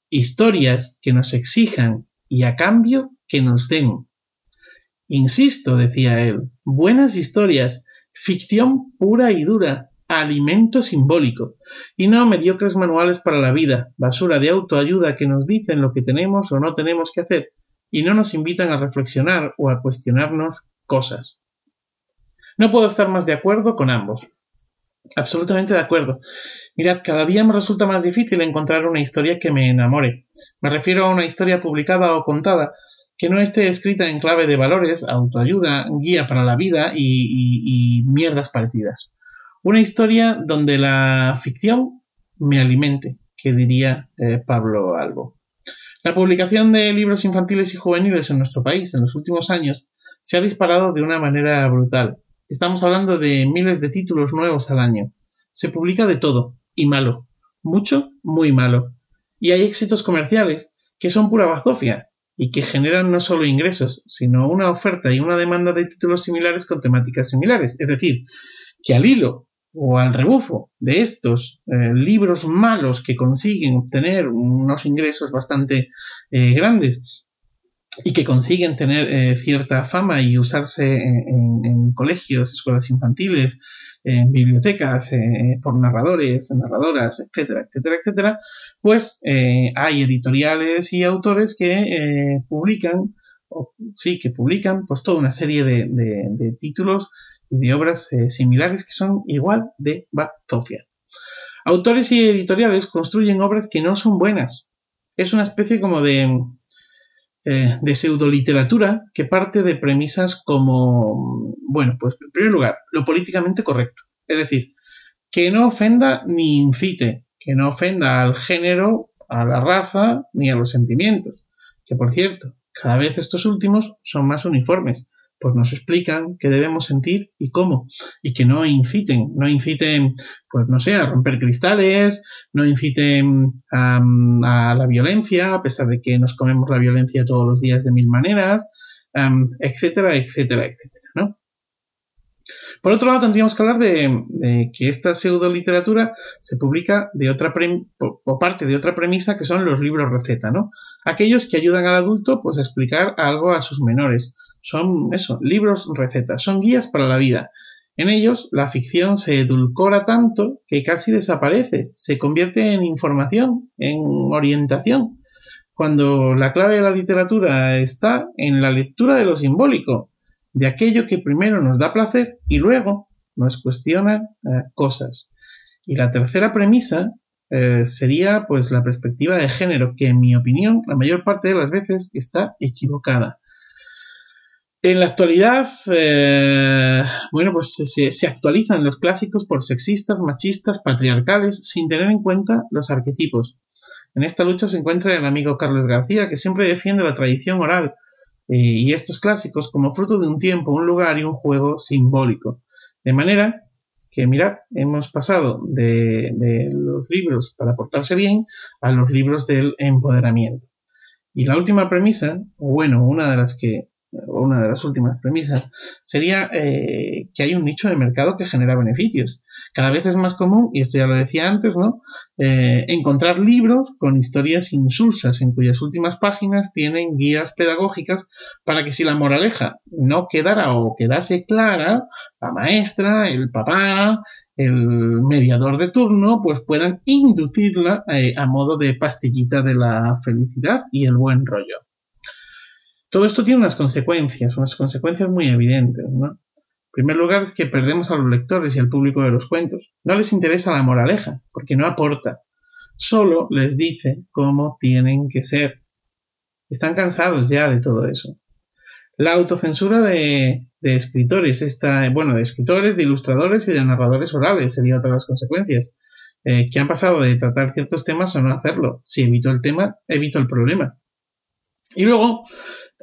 Historias que nos exijan y a cambio que nos den. Insisto, decía él, buenas historias, ficción pura y dura, alimento simbólico, y no mediocres manuales para la vida, basura de autoayuda que nos dicen lo que tenemos o no tenemos que hacer, y no nos invitan a reflexionar o a cuestionarnos cosas. No puedo estar más de acuerdo con ambos. Absolutamente de acuerdo. Mirad, cada día me resulta más difícil encontrar una historia que me enamore. Me refiero a una historia publicada o contada que no esté escrita en clave de valores, autoayuda, guía para la vida y, y mierdas parecidas. Una historia donde la ficción me alimente, que diría eh, Pablo Albo. La publicación de libros infantiles y juveniles en nuestro país en los últimos años se ha disparado de una manera brutal. Estamos hablando de miles de títulos nuevos al año. Se publica de todo, y malo. Mucho, muy malo. Y hay éxitos comerciales que son pura bazofia y que generan no solo ingresos, sino una oferta y una demanda de títulos similares con temáticas similares. Es decir, que al hilo o al rebufo de estos eh, libros malos que consiguen obtener unos ingresos bastante eh, grandes y que consiguen tener eh, cierta fama y usarse en, colegios, escuelas infantiles, en bibliotecas, por narradores, narradoras, etcétera, etcétera, etcétera, pues hay editoriales y autores que publican, sí, que publican pues toda una serie de títulos y de obras eh, similares que son igual de bazofia. Autores y editoriales construyen obras que no son buenas. Es una especie como de, eh, de pseudoliteratura que parte de premisas como, bueno, pues en primer lugar, lo políticamente correcto. Es decir, que no ofenda ni incite, que no ofenda al género, a la raza ni a los sentimientos. Que por cierto, cada vez estos últimos son más uniformes pues nos explican qué debemos sentir y cómo, y que no inciten, no inciten, pues no sé, a romper cristales, no inciten a, la violencia, a pesar de que nos comemos la violencia todos los días de mil maneras, etcétera, etcétera, etcétera, ¿no? Por otro lado, tendríamos que hablar de, que esta pseudo literatura se publica de otra por parte de otra premisa que son los libros receta, ¿no? Aquellos que ayudan al adulto pues, a explicar algo a sus menores. Son eso, libros receta, son guías para la vida. En ellos, la ficción se edulcora tanto que casi desaparece, se convierte en información, en orientación, cuando la clave de la literatura está en la lectura de lo simbólico, de aquello que primero nos da placer y luego nos cuestiona eh, cosas. Y la tercera premisa eh, sería pues la perspectiva de género, que en mi opinión la mayor parte de las veces está equivocada. En la actualidad, eh, bueno, pues se, actualizan los clásicos por sexistas, machistas, patriarcales, sin tener en cuenta los arquetipos. En esta lucha se encuentra el amigo Carlos García, que siempre defiende la tradición oral eh, y estos clásicos como fruto de un tiempo, un lugar y un juego simbólico. De manera que, mirad, hemos pasado de, de los libros para portarse bien a los libros del empoderamiento. Y la última premisa, o bueno, una de las que una de las últimas premisas, sería eh, que hay un nicho de mercado que genera beneficios. Cada vez es más común, y esto ya lo decía antes, ¿no? Eh, encontrar libros con historias insulsas en cuyas últimas páginas tienen guías pedagógicas para que si la moraleja no quedara o quedase clara, la maestra, el papá, el mediador de turno, pues puedan inducirla eh, a modo de pastillita de la felicidad y el buen rollo. Todo esto tiene unas consecuencias, unas consecuencias muy evidentes, ¿no? En primer lugar es que perdemos a los lectores y al público de los cuentos. No les interesa la moraleja, porque no aporta. Solo les dice cómo tienen que ser. Están cansados ya de todo eso. La autocensura de, escritores, bueno, de escritores, de ilustradores y de narradores orales sería otra de las consecuencias. Eh, que han pasado de tratar ciertos temas a no hacerlo. Si evito el tema, evito el problema. Y luego,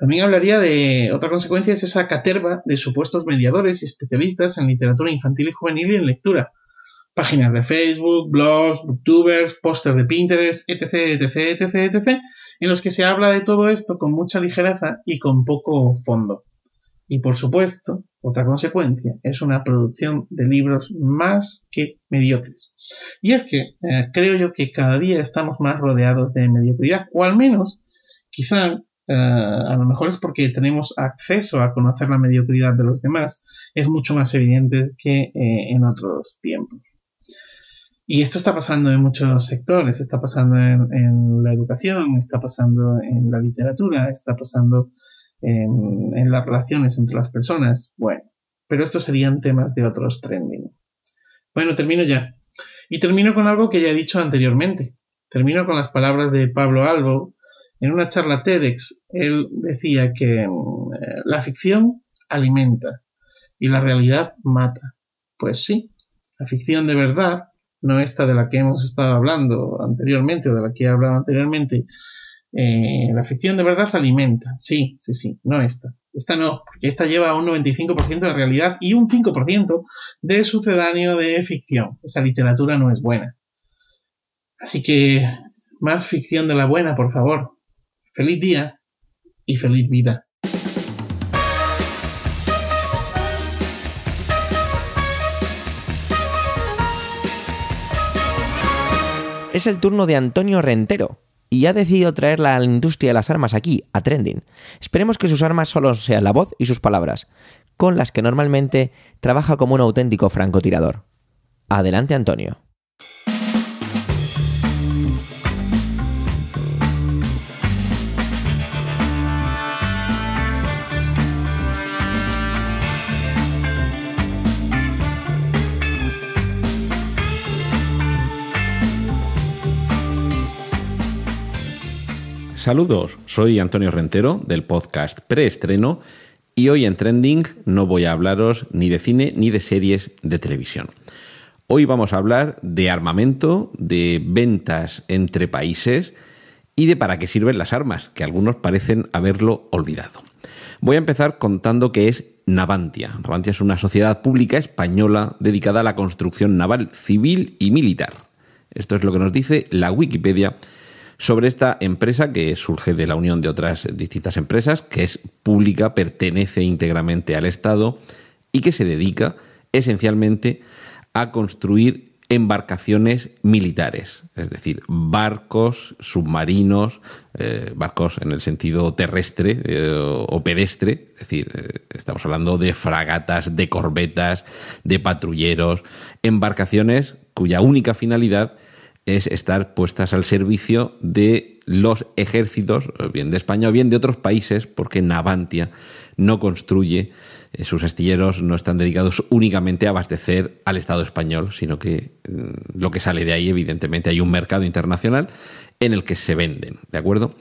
también hablaría de otra consecuencia, es esa caterva de supuestos mediadores y especialistas en literatura infantil y juvenil y en lectura. Páginas de Facebook, blogs, booktubers, pósters de Pinterest, etc, etc, etc, etc, en los que se habla de todo esto con mucha ligereza y con poco fondo. Y por supuesto, otra consecuencia es una producción de libros más que mediocres. Y es que eh, creo yo que cada día estamos más rodeados de mediocridad, o al menos quizá eh, a lo mejor es porque tenemos acceso a conocer la mediocridad de los demás, es mucho más evidente que eh, en otros tiempos. Y esto está pasando en muchos sectores, está pasando en, la educación, está pasando en la literatura, está pasando en, en, las relaciones entre las personas. Bueno, pero estos serían temas de otros trending. Bueno, termino ya. Y termino con algo que ya he dicho anteriormente. Termino con las palabras de Pablo Albo, en una charla TEDx, él decía que mm, eh, la ficción alimenta y la realidad mata. Pues sí, la ficción de verdad, no esta de la que hemos estado hablando anteriormente o de la que he hablado anteriormente, eh, la ficción de verdad alimenta, sí, sí, sí, no esta. Esta no, porque esta lleva un 95% de realidad y un 5% de sucedáneo de ficción. Esa literatura no es buena. Así que más ficción de la buena, por favor. Feliz día y feliz vida. Es el turno de Antonio Rentero y ha decidido traer la industria de las armas aquí, a Trending. Esperemos que sus armas solo sean la voz y sus palabras, con las que normalmente trabaja como un auténtico francotirador. Adelante, Antonio. Saludos, soy Antonio Rentero del podcast Preestreno y hoy en Trending no voy a hablaros ni de cine ni de series de televisión. Hoy vamos a hablar de armamento, de ventas entre países y de para qué sirven las armas, que algunos parecen haberlo olvidado. Voy a empezar contando qué es Navantia. Navantia es una sociedad pública española dedicada a la construcción naval, civil y militar. Esto es lo que nos dice la Wikipedia sobre esta empresa que surge de la unión de otras distintas empresas, que es pública, pertenece íntegramente al Estado y que se dedica esencialmente a construir embarcaciones militares, es decir, barcos, submarinos, eh, barcos en el sentido terrestre eh, o pedestre, es decir, eh, estamos hablando de fragatas, de corbetas, de patrulleros, embarcaciones cuya única finalidad es estar puestas al servicio de los ejércitos, bien de España o bien de otros países, porque Navantia no construye, eh, sus astilleros no están dedicados únicamente a abastecer al Estado español, sino que mm, lo que sale de ahí, evidentemente, hay un mercado internacional en el que se venden, ¿de acuerdo?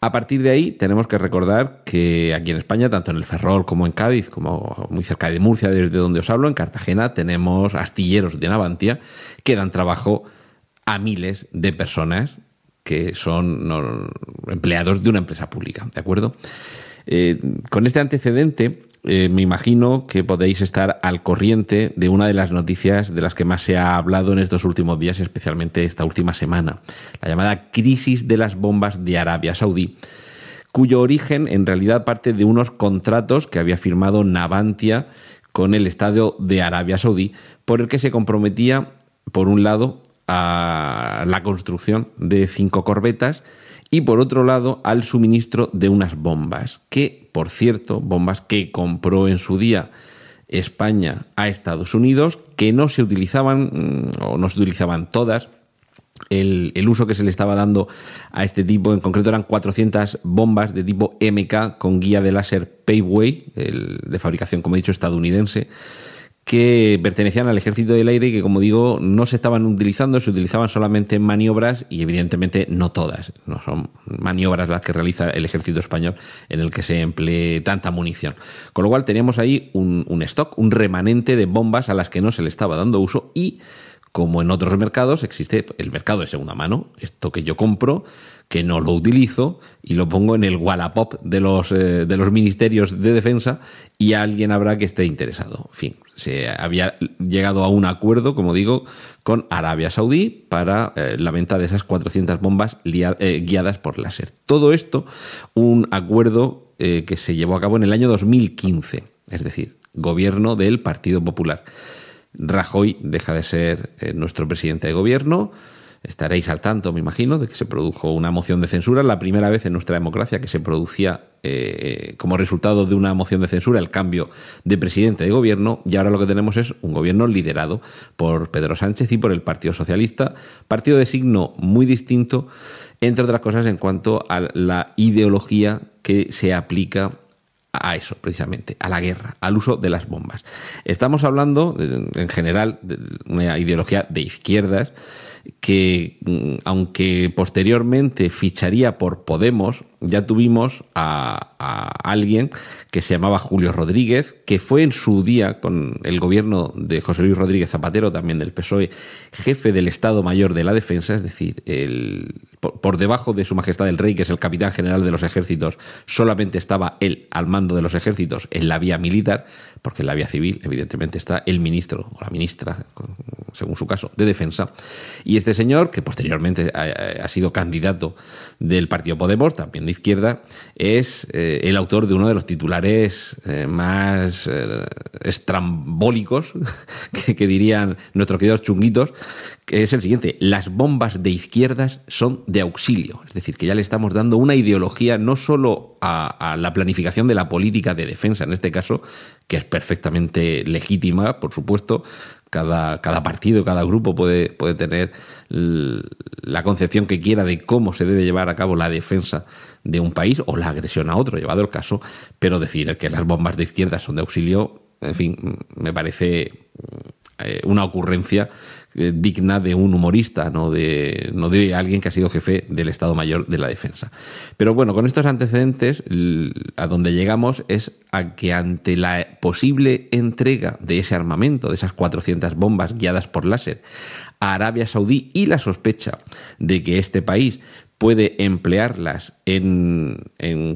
A partir de ahí tenemos que recordar que aquí en España, tanto en el Ferrol como en Cádiz, como muy cerca de Murcia, desde donde os hablo, en Cartagena, tenemos astilleros de Navantia que dan trabajo miles de personas que son empleados de una empresa pública, ¿de acuerdo? Eh, con este antecedente, eh, me imagino que podéis estar al corriente de una de las noticias de las que más se ha hablado en estos últimos días, especialmente esta última semana, la llamada crisis de las bombas de Arabia Saudí, cuyo origen en realidad parte de unos contratos que había firmado Navantia con el Estado de Arabia Saudí, por el que se comprometía, por un lado, a la construcción de cinco corbetas y por otro lado al suministro de unas bombas que por cierto, bombas que compró en su día España a Estados Unidos, que no se utilizaban mm, o no se utilizaban todas. El, uso que se le estaba dando a este tipo, en concreto eran 400 bombas de tipo MK con guía de láser Payway, de fabricación, como he dicho, estadounidense que pertenecían al ejército del aire y que, como digo, no se estaban utilizando, se utilizaban solamente en maniobras y evidentemente no todas. No son maniobras las que realiza el ejército español en el que se emplee tanta munición. Con lo cual teníamos ahí un, un stock, un remanente de bombas a las que no se le estaba dando uso y como en otros mercados existe el mercado de segunda mano, esto que yo compro, que no lo utilizo y lo pongo en el Wallapop de los, eh, de los ministerios de defensa y alguien habrá que esté interesado. En fin, se había llegado a un acuerdo, como digo, con Arabia Saudí para eh, la venta de esas 400 bombas eh, guiadas por láser. Todo esto, un acuerdo que se llevó a cabo en el año 2015, es decir, gobierno del Partido Popular. Rajoy deja de ser nuestro presidente de gobierno, Estaréis al tanto, me imagino, de que se produjo una moción de censura, la primera vez en nuestra democracia que se producía eh, como resultado de una moción de censura el cambio de presidente de gobierno y ahora lo que tenemos es un gobierno liderado por Pedro Sánchez y por el Partido Socialista, partido de signo muy distinto, entre otras cosas en cuanto a la ideología que se aplica a eso, precisamente, a la guerra, al uso de las bombas. Estamos hablando, en general, de una ideología de izquierdas que mm, aunque posteriormente ficharía por Podemos, ya tuvimos a, alguien que se llamaba Julio Rodríguez, que fue en su día con el gobierno de José Luis Rodríguez Zapatero, también del PSOE, jefe del Estado Mayor de la Defensa, es decir, el, por, debajo de Su Majestad el Rey, que es el capitán general de los ejércitos, solamente estaba él al mando de los ejércitos en la vía militar, porque en la vía civil, evidentemente, está el ministro o la ministra, según su caso, de defensa. Y este señor, que posteriormente ha, sido candidato del Partido Podemos, también de izquierda, es eh, el autor de uno de los titulares eh, más eh, estrambólicos, que, dirían nuestros queridos chunguitos, que es el siguiente, las bombas de izquierdas son de auxilio, es decir, que ya le estamos dando una ideología no solo a, la planificación de la política de defensa, en este caso, que es perfectamente legítima, por supuesto, cada, cada, partido, cada grupo puede, puede tener la concepción que quiera de cómo se debe llevar a cabo la defensa de un país o la agresión a otro, llevado el caso, pero decir que las bombas de izquierda son de auxilio, en fin, me parece eh, una ocurrencia eh, digna de un humorista, no de, no de alguien que ha sido jefe del Estado Mayor de la Defensa. Pero bueno, con estos antecedentes, a donde llegamos es a que ante la posible entrega de ese armamento, de esas 400 bombas guiadas por láser, a Arabia Saudí y la sospecha de que este país puede emplearlas en,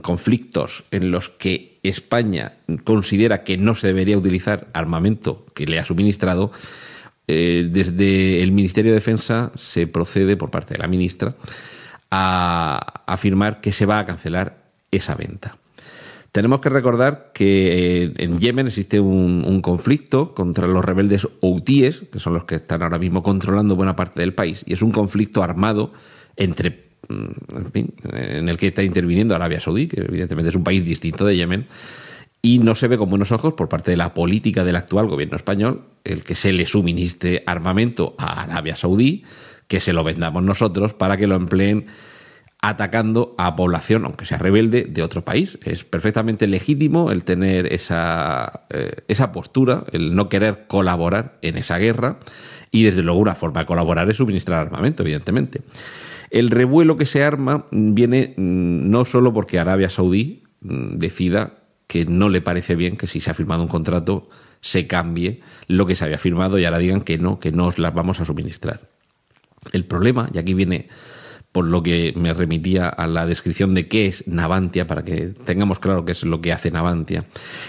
conflictos en los que España considera que no se debería utilizar armamento que le ha suministrado, eh, desde el Ministerio de Defensa se procede por parte de la ministra a afirmar que se va a cancelar esa venta. Tenemos que recordar que eh, en Yemen existe un, conflicto contra los rebeldes houthíes, que son los que están ahora mismo controlando buena parte del país, y es un conflicto armado entre Mm, en, el que está interviniendo Arabia Saudí, que evidentemente es un país distinto de Yemen, y no se ve con buenos ojos por parte de la política del actual gobierno español el que se le suministre armamento a Arabia Saudí, que se lo vendamos nosotros para que lo empleen atacando a población, aunque sea rebelde, de otro país. Es perfectamente legítimo el tener esa, eh, esa postura, el no querer colaborar en esa guerra, y desde luego una forma de colaborar es suministrar armamento, evidentemente. El revuelo que se arma viene mm, no solo porque Arabia Saudí mm, decida que no le parece bien que si se ha firmado un contrato se cambie lo que se había firmado y ahora digan que no, que no os las vamos a suministrar. El problema, y aquí viene por lo que me remitía a la descripción de qué es Navantia, para que tengamos claro qué es lo que hace Navantia.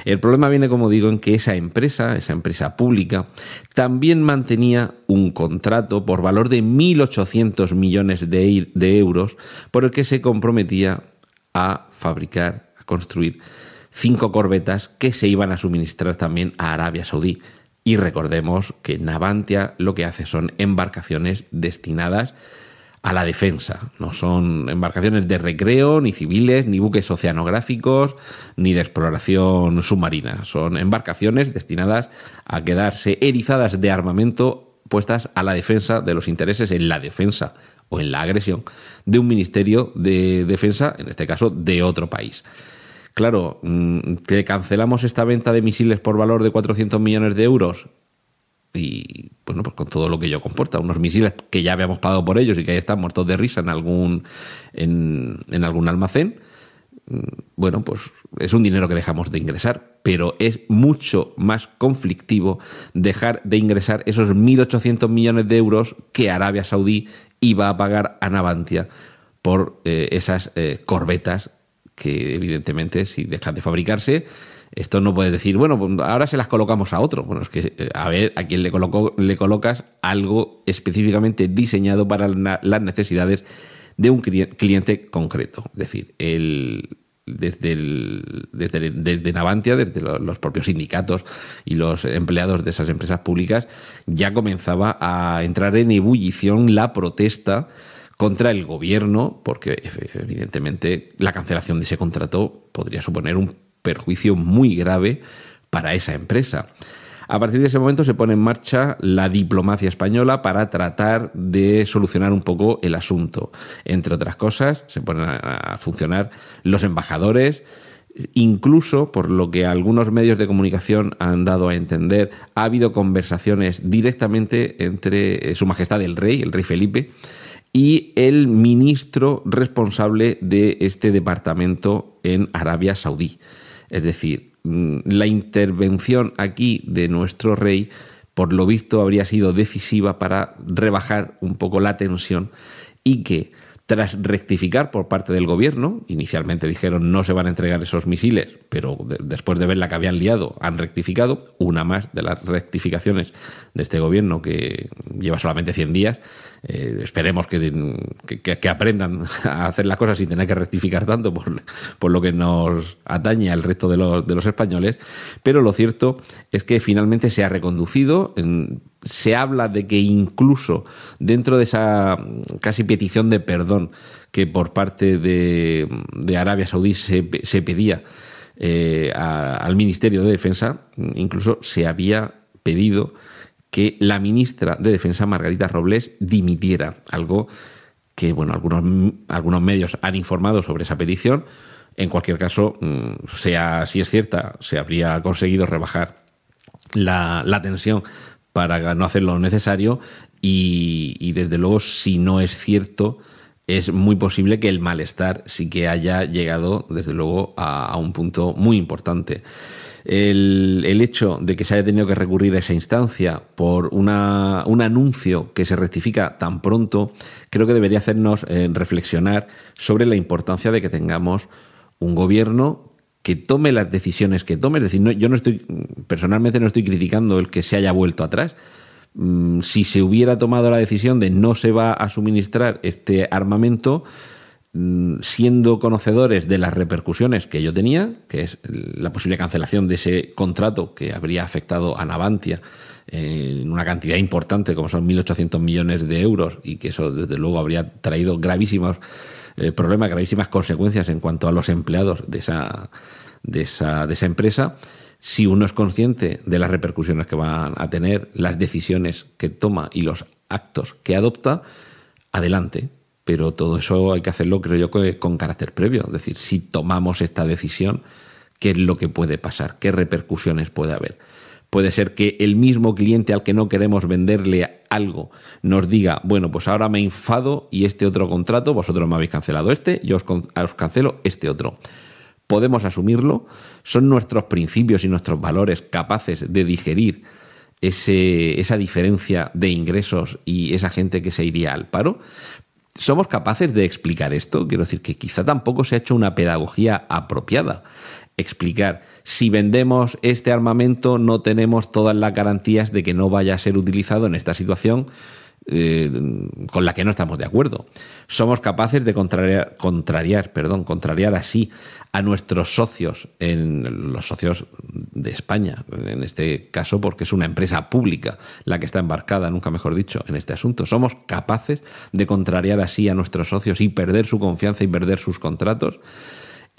El problema viene, como digo, en que esa empresa, esa empresa pública, también mantenía un contrato por valor de 1.800 millones de, de euros por el que se comprometía a fabricar, a construir cinco corbetas que se iban a suministrar también a Arabia Saudí. Y recordemos que Navantia lo que hace son embarcaciones destinadas a la defensa. No son embarcaciones de recreo, ni civiles, ni buques oceanográficos, ni de exploración submarina. Son embarcaciones destinadas a quedarse erizadas de armamento puestas a la defensa de los intereses en la defensa o en la agresión de un ministerio de defensa, en este caso de otro país. Claro, mm, que cancelamos esta venta de misiles por valor de 400 millones de euros y bueno, pues con todo lo que ello comporta, unos misiles que ya habíamos pagado por ellos y que ahí están muertos de risa en algún, en, en algún almacén, mm, bueno, pues es un dinero que dejamos de ingresar, pero es mucho más conflictivo dejar de ingresar esos 1.800 millones de euros que Arabia Saudí iba a pagar a Navantia por eh, esas eh, corbetas que evidentemente si dejan de fabricarse esto no puedes decir, bueno, pues ahora se las colocamos a otro. Bueno, es que eh, a ver a quién le, le colocas algo específicamente diseñado para las necesidades de un cliente concreto. Es decir, el, desde, el, desde, desde, Navantia, desde los propios sindicatos y los empleados de esas empresas públicas, ya comenzaba a entrar en ebullición la protesta contra el gobierno, porque evidentemente la cancelación de ese contrato podría suponer un perjuicio muy grave para esa empresa. A partir de ese momento se pone en marcha la diplomacia española para tratar de solucionar un poco el asunto. Entre otras cosas, se ponen a funcionar los embajadores, incluso por lo que algunos medios de comunicación han dado a entender, ha habido conversaciones directamente entre Su Majestad el Rey, el Rey Felipe, y el ministro responsable de este departamento en Arabia Saudí. Es decir, mm, la intervención aquí de nuestro rey, por lo visto, habría sido decisiva para rebajar un poco la tensión y que tras rectificar por parte del gobierno, inicialmente dijeron no se van a entregar esos misiles, pero después de ver la que habían liado han rectificado, una más de las rectificaciones de este gobierno que lleva solamente 100 días, eh, esperemos que, aprendan a hacer las cosas sin tener que rectificar tanto por, por lo que nos atañe al resto de los, de los, españoles. Pero lo cierto es que finalmente se ha reconducido. se habla de que incluso dentro de esa casi petición de perdón que por parte de, de Arabia Saudí se, se pedía eh, al Ministerio de Defensa, incluso se había pedido que la ministra de Defensa, Margarita Robles, dimitiera, algo que bueno, algunos, algunos medios han informado sobre esa petición. En cualquier caso, mm, sea si es cierta, se habría conseguido rebajar la, la tensión para no hacer lo necesario y, desde luego, si no es cierto, es muy posible que el malestar sí que haya llegado, desde luego, a un punto muy importante el, el, hecho de que se haya tenido que recurrir a esa instancia por una, un anuncio que se rectifica tan pronto, creo que debería hacernos eh, reflexionar sobre la importancia de que tengamos un gobierno que tome las decisiones que tome. Es decir, no, yo no estoy, personalmente no estoy criticando el que se haya vuelto atrás. Mm, si se hubiera tomado la decisión de no se va a suministrar este armamento, siendo conocedores de las repercusiones que yo tenía, que es la posible cancelación de ese contrato que habría afectado a Navantia en una cantidad importante como son 1.800 millones de euros y que eso desde luego habría traído gravísimos eh, problemas, gravísimas consecuencias en cuanto a los empleados de esa, de esa, de esa empresa. Si uno es consciente de las repercusiones que van a tener, las decisiones que toma y los actos que adopta, adelante pero todo eso hay que hacerlo, creo yo, con carácter previo. Es decir, si tomamos esta decisión, ¿qué es lo que puede pasar? ¿Qué repercusiones puede haber? Puede ser que el mismo cliente al que no queremos venderle algo nos diga, bueno, pues ahora me enfado y este otro contrato, vosotros me habéis cancelado este, yo os, os cancelo este otro. Podemos asumirlo, son nuestros principios y nuestros valores capaces de digerir ese, esa diferencia de ingresos y esa gente que se iría al paro. ¿Somos capaces de explicar esto? Quiero decir que quizá tampoco se ha hecho una pedagogía apropiada. Explicar, si vendemos este armamento no tenemos todas las garantías de que no vaya a ser utilizado en esta situación eh, con la que no estamos de acuerdo. Somos capaces de contrariar, contrariar, perdón, contrariar así a nuestros socios, en los socios de España, en este caso porque es una empresa pública la que está embarcada, nunca mejor dicho, en este asunto. Somos capaces de contrariar así a nuestros socios y perder su confianza y perder sus contratos.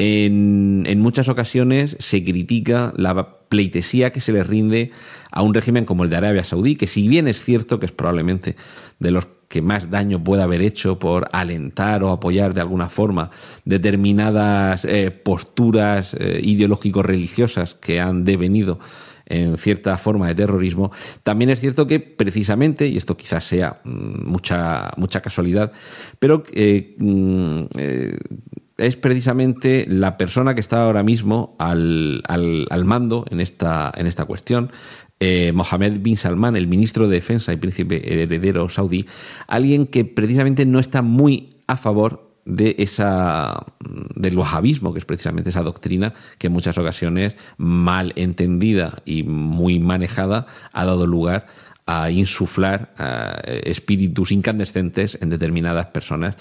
En, muchas ocasiones se critica la pleitesía que se le rinde a un régimen como el de Arabia Saudí, que si bien es cierto que es probablemente de los que más daño puede haber hecho por alentar o apoyar de alguna forma determinadas eh, posturas eh, ideológico-religiosas que han devenido en cierta forma de terrorismo, también es cierto que precisamente, y esto quizás sea mm, mucha, mucha casualidad, pero eh, mm, es precisamente la persona que está ahora mismo al, al, mando en esta, en esta cuestión, eh, Mohammed bin Salman, el ministro de Defensa y príncipe heredero saudí, alguien que precisamente no está muy a favor de esa del wahabismo, que es precisamente esa doctrina que en muchas ocasiones mal entendida y muy manejada ha dado lugar a insuflar espíritus incandescentes en determinadas personas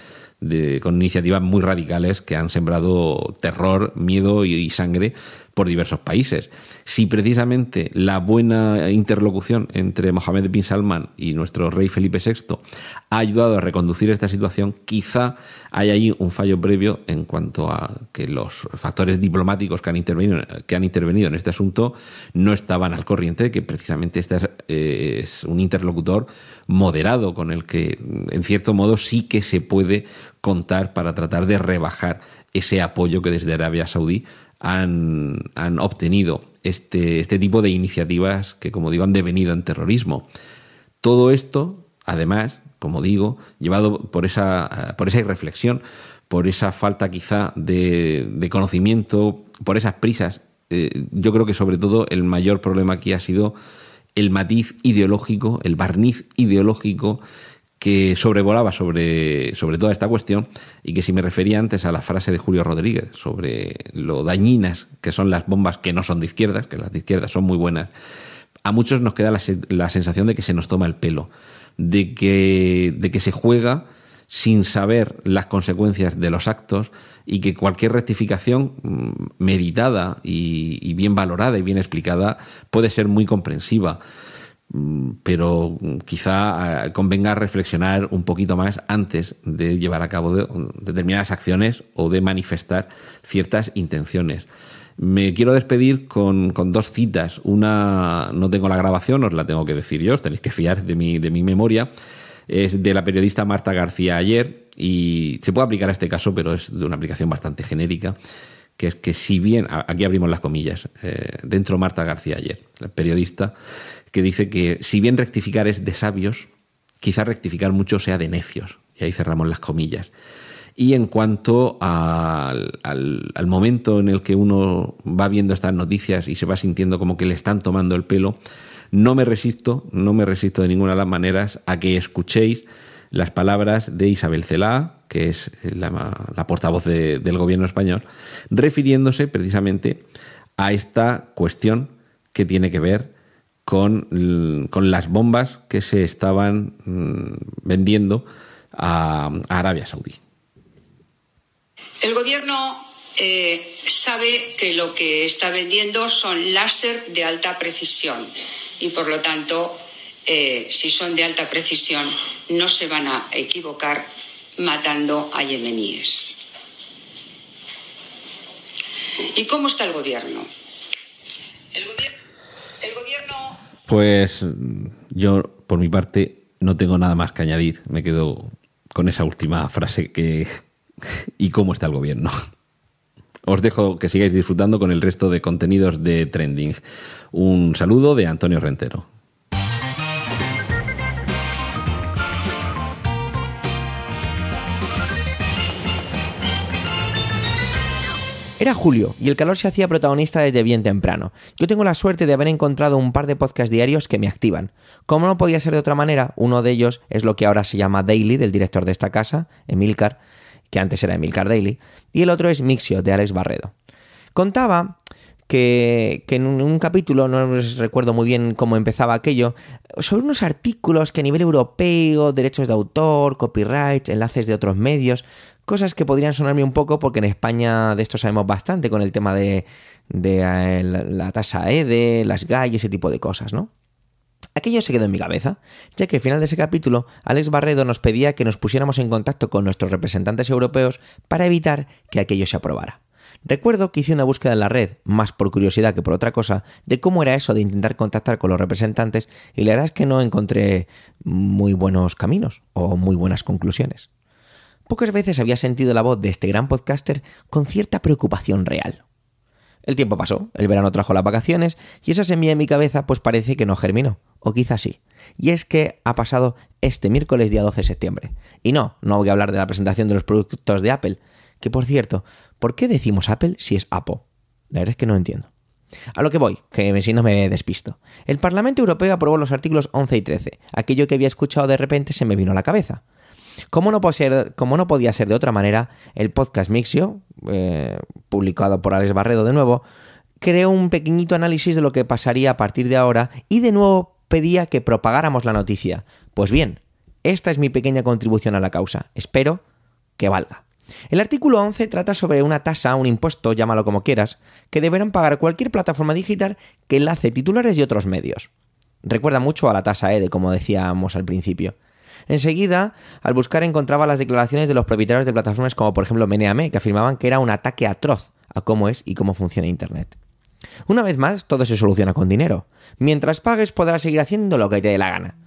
con iniciativas muy radicales que han sembrado terror, miedo y, sangre por diversos países. Si precisamente la buena interlocución entre Mohammed bin Salman y nuestro rey Felipe VI ha ayudado a reconducir esta situación, quizá hay ahí un fallo previo en cuanto a que los factores diplomáticos que han intervenido, que han intervenido en este asunto no estaban al corriente, que precisamente este es, eh, es un interlocutor moderado con el que, en cierto modo, sí que se puede contar para tratar de rebajar ese apoyo que desde Arabia Saudí han, han obtenido este, este tipo de iniciativas que, como digo, han devenido en terrorismo. Todo esto, además, como digo, llevado por esa, por esa irreflexión, por esa falta quizá de, de conocimiento, por esas prisas. Eh, yo creo que sobre todo el mayor problema aquí ha sido el matiz ideológico, el barniz ideológico que sobrevolaba sobre, sobre toda esta cuestión y que si me refería antes a la frase de Julio Rodríguez sobre lo dañinas que son las bombas que no son de izquierdas, que las de izquierdas son muy buenas, a muchos nos queda la, la sensación de que se nos toma el pelo, de que, de que se juega sin saber las consecuencias de los actos y que cualquier rectificación mm, meditada y, y bien valorada y bien explicada puede ser muy comprensiva. Mm, pero quizá eh, convenga reflexionar un poquito más antes de llevar a cabo determinadas acciones o de manifestar ciertas intenciones. Me quiero despedir con, dos citas. Una, no tengo la grabación, os la tengo que decir yo, os tenéis que fiar de mi, de mi memoria. Es de la periodista Marta García ayer y se puede aplicar a este caso, pero es de una aplicación bastante genérica que es que si bien, aquí abrimos las comillas, eh, dentro Marta García ayer, la periodista, que dice que si bien rectificar es de sabios, quizá rectificar mucho sea de necios. Y ahí cerramos las comillas. Y en cuanto al, al, momento en el que uno va viendo estas noticias y se va sintiendo como que le están tomando el pelo, no me resisto, no me resisto de ninguna de las maneras a que escuchéis las palabras de Isabel Celá, que es la, portavoz del gobierno español, refiriéndose precisamente a esta cuestión que tiene que ver con, con las bombas que se estaban mm, vendiendo a, Arabia Saudí. El gobierno eh, sabe que lo que está vendiendo son láser de alta precisión y por lo tanto, eh, si son de alta precisión, no se van a equivocar matando a yemeníes. ¿Y cómo está el gobierno? El gobierno el gobierno... Pues yo, por mi parte, no tengo nada más que añadir. Me quedo con esa última frase que... ¿Y cómo está el gobierno? Os dejo que sigáis disfrutando con el resto de contenidos de Trending. Un saludo de Antonio Rentero. Era julio y el calor se hacía protagonista desde bien temprano. Yo tengo la suerte de haber encontrado un par de podcasts diarios que me activan. Como no podía ser de otra manera, uno de ellos es lo que ahora se llama Daily, del director de esta casa, Emilcar, que antes era Emilcar Daily, y el otro es Mixio, de Alex Barredo. Contaba que, que, en un capítulo, no recuerdo muy bien cómo empezaba aquello, sobre unos artículos que a nivel europeo, derechos de autor, copyright, enlaces de otros medios, Cosas que podrían sonarme un poco porque en España de esto sabemos bastante con el tema de, eh, la, tasa EDE, las GAI ese tipo de cosas, ¿no? Aquello se quedó en mi cabeza, ya que al final de ese capítulo Alex Barredo nos pedía que nos pusiéramos en contacto con nuestros representantes europeos para evitar que aquello se aprobara. Recuerdo que hice una búsqueda en la red, más por curiosidad que por otra cosa, de cómo era eso de intentar contactar con los representantes y la verdad es que no encontré muy buenos caminos o muy buenas conclusiones. Pocas veces había sentido la voz de este gran podcaster con cierta preocupación real. El tiempo pasó, el verano trajo las vacaciones y esa semilla en mi cabeza pues parece que no germinó, o quizás sí. Y es que ha pasado este miércoles día 12 de septiembre. Y no, no voy a hablar de la presentación de los productos de Apple, que por cierto, ¿por qué decimos Apple si es Apple? La verdad es que no entiendo. A lo que voy, que si no me despisto. El Parlamento Europeo aprobó los artículos 11 y 13. Aquello que había escuchado de repente se me vino a la cabeza. Como no, podía ser de otra manera, el podcast Mixio, eh, publicado por Alex Barredo de nuevo, creó un pequeñito análisis de lo que pasaría a partir de ahora y de nuevo pedía que propagáramos la noticia. Pues bien, esta es mi pequeña contribución a la causa. Espero que valga. El artículo 11 trata sobre una tasa, un impuesto, llámalo como quieras, que deberán pagar cualquier plataforma digital que enlace titulares y otros medios. Recuerda mucho a la tasa EDE, como decíamos al principio. Enseguida, al buscar encontraba las declaraciones de los propietarios de plataformas como por ejemplo Meneame, que afirmaban que era un ataque atroz a cómo es y cómo funciona Internet. Una vez más, todo se soluciona con dinero. Mientras pagues podrás seguir haciendo lo que te dé la gana.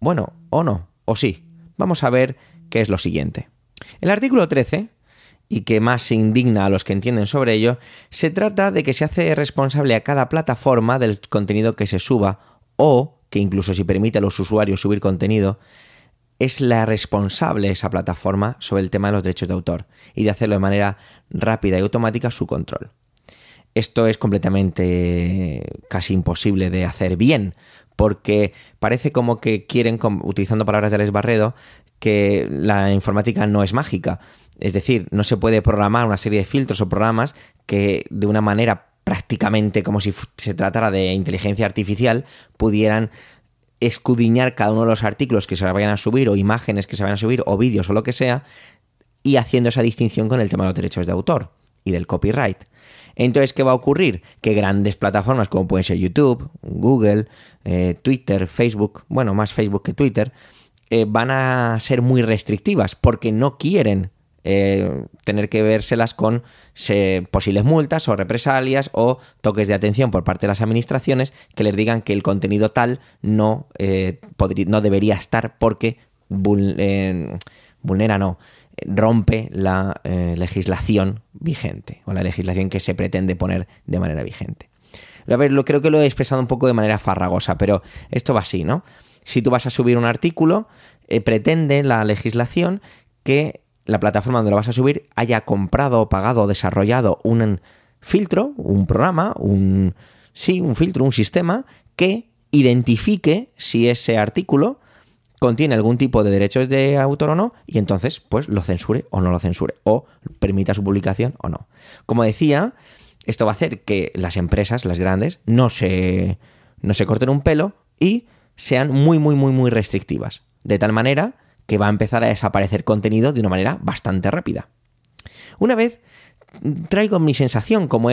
Bueno, o no, o sí. Vamos a ver qué es lo siguiente. El artículo 13, y que más se indigna a los que entienden sobre ello, se trata de que se hace responsable a cada plataforma del contenido que se suba o que incluso si permite a los usuarios subir contenido, es la responsable esa plataforma sobre el tema de los derechos de autor y de hacerlo de manera rápida y automática su control. Esto es completamente casi imposible de hacer bien, porque parece como que quieren, utilizando palabras de Alex Barredo, que la informática no es mágica. Es decir, no se puede programar una serie de filtros o programas que de una manera prácticamente como si se tratara de inteligencia artificial pudieran escudriñar cada uno de los artículos que se vayan a subir o imágenes que se vayan a subir o vídeos o lo que sea y haciendo esa distinción con el tema de los derechos de autor y del copyright. Entonces, ¿qué va a ocurrir? Que grandes plataformas como pueden ser YouTube, Google, eh, Twitter, Facebook, bueno, más Facebook que Twitter, eh, van a ser muy restrictivas porque no quieren eh, tener que vérselas con posibles multas o represalias o toques de atención por parte de las administraciones que les digan que el contenido tal no, eh, no debería estar porque eh, vulnera, no, rompe la legislación vigente o la legislación que se pretende poner de manera vigente. A ver, lo, creo que lo he expresado un poco de manera farragosa, pero esto va así, ¿no? Si tú vas a subir un artículo, pretende la legislación que la plataforma donde lo vas a subir haya comprado pagado desarrollado un filtro, un programa, un sí, un filtro, un sistema que identifique si ese artículo contiene algún tipo de derechos de autor o no y entonces pues lo censure o no lo censure o permita su publicación o no. Como decía, esto va a hacer que las empresas, las grandes, no se no se corten un pelo y sean muy muy muy muy restrictivas, de tal manera que va a empezar a desaparecer contenido de una manera bastante rápida. Una vez traigo mi sensación, como,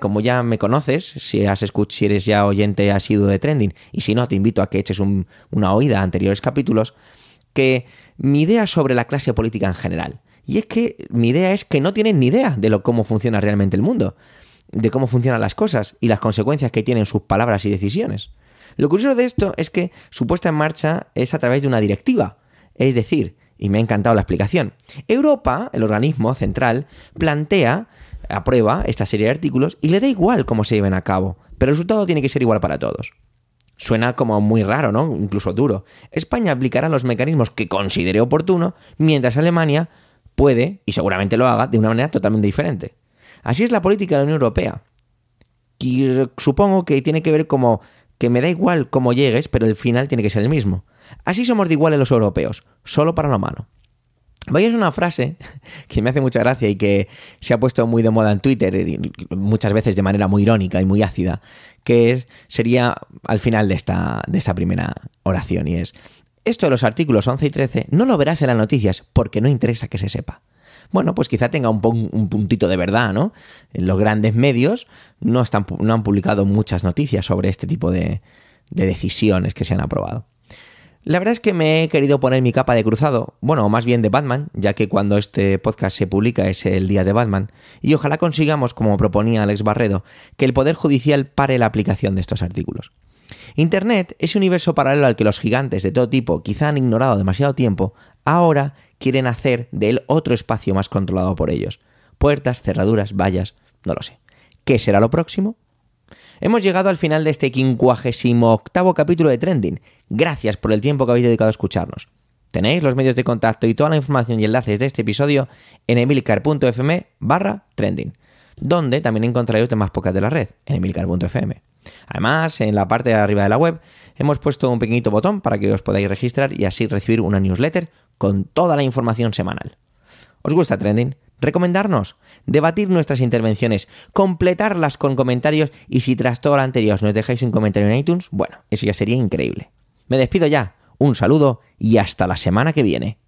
como ya me conoces, si, has si eres ya oyente has sido de Trending, y si no, te invito a que eches una oída a anteriores capítulos, que mi idea sobre la clase política en general. Y es que mi idea es que no tienen ni idea de lo, cómo funciona realmente el mundo, de cómo funcionan las cosas y las consecuencias que tienen sus palabras y decisiones. Lo curioso de esto es que su puesta en marcha es a través de una directiva, es decir, y me ha encantado la explicación, Europa, el organismo central, plantea, aprueba esta serie de artículos y le da igual cómo se lleven a cabo, pero el resultado tiene que ser igual para todos. Suena como muy raro, ¿no? Incluso duro. España aplicará los mecanismos que considere oportuno, mientras Alemania puede, y seguramente lo haga, de una manera totalmente diferente. Así es la política de la Unión Europea. Supongo que tiene que ver como que me da igual cómo llegues, pero el final tiene que ser el mismo. Así somos de iguales los europeos, solo para lo malo. Voy a hacer una frase que me hace mucha gracia y que se ha puesto muy de moda en Twitter, muchas veces de manera muy irónica y muy ácida, que sería al final de esta, de esta primera oración y es, esto de los artículos 11 y 13 no lo verás en las noticias porque no interesa que se sepa. Bueno, pues quizá tenga un, un puntito de verdad, ¿no? Los grandes medios no, están, no han publicado muchas noticias sobre este tipo de decisiones que se han aprobado. La verdad es que me he querido poner mi capa de cruzado, bueno, más bien de Batman, ya que cuando este podcast se publica es el día de Batman, y ojalá consigamos, como proponía Alex Barredo, que el Poder Judicial pare la aplicación de estos artículos. Internet, ese universo paralelo al que los gigantes de todo tipo quizá han ignorado demasiado tiempo, ahora quieren hacer de él otro espacio más controlado por ellos. Puertas, cerraduras, vallas, no lo sé. ¿Qué será lo próximo? Hemos llegado al final de este 58 capítulo de Trending. Gracias por el tiempo que habéis dedicado a escucharnos. Tenéis los medios de contacto y toda la información y enlaces de este episodio en emilcar.fm barra trending, donde también encontraréis demás pocas de la red, en emilcar.fm. Además, en la parte de arriba de la web hemos puesto un pequeñito botón para que os podáis registrar y así recibir una newsletter con toda la información semanal. ¿Os gusta Trending? Recomendarnos, debatir nuestras intervenciones, completarlas con comentarios y si tras todo lo anterior nos dejáis un comentario en iTunes, bueno, eso ya sería increíble. Me despido ya, un saludo y hasta la semana que viene.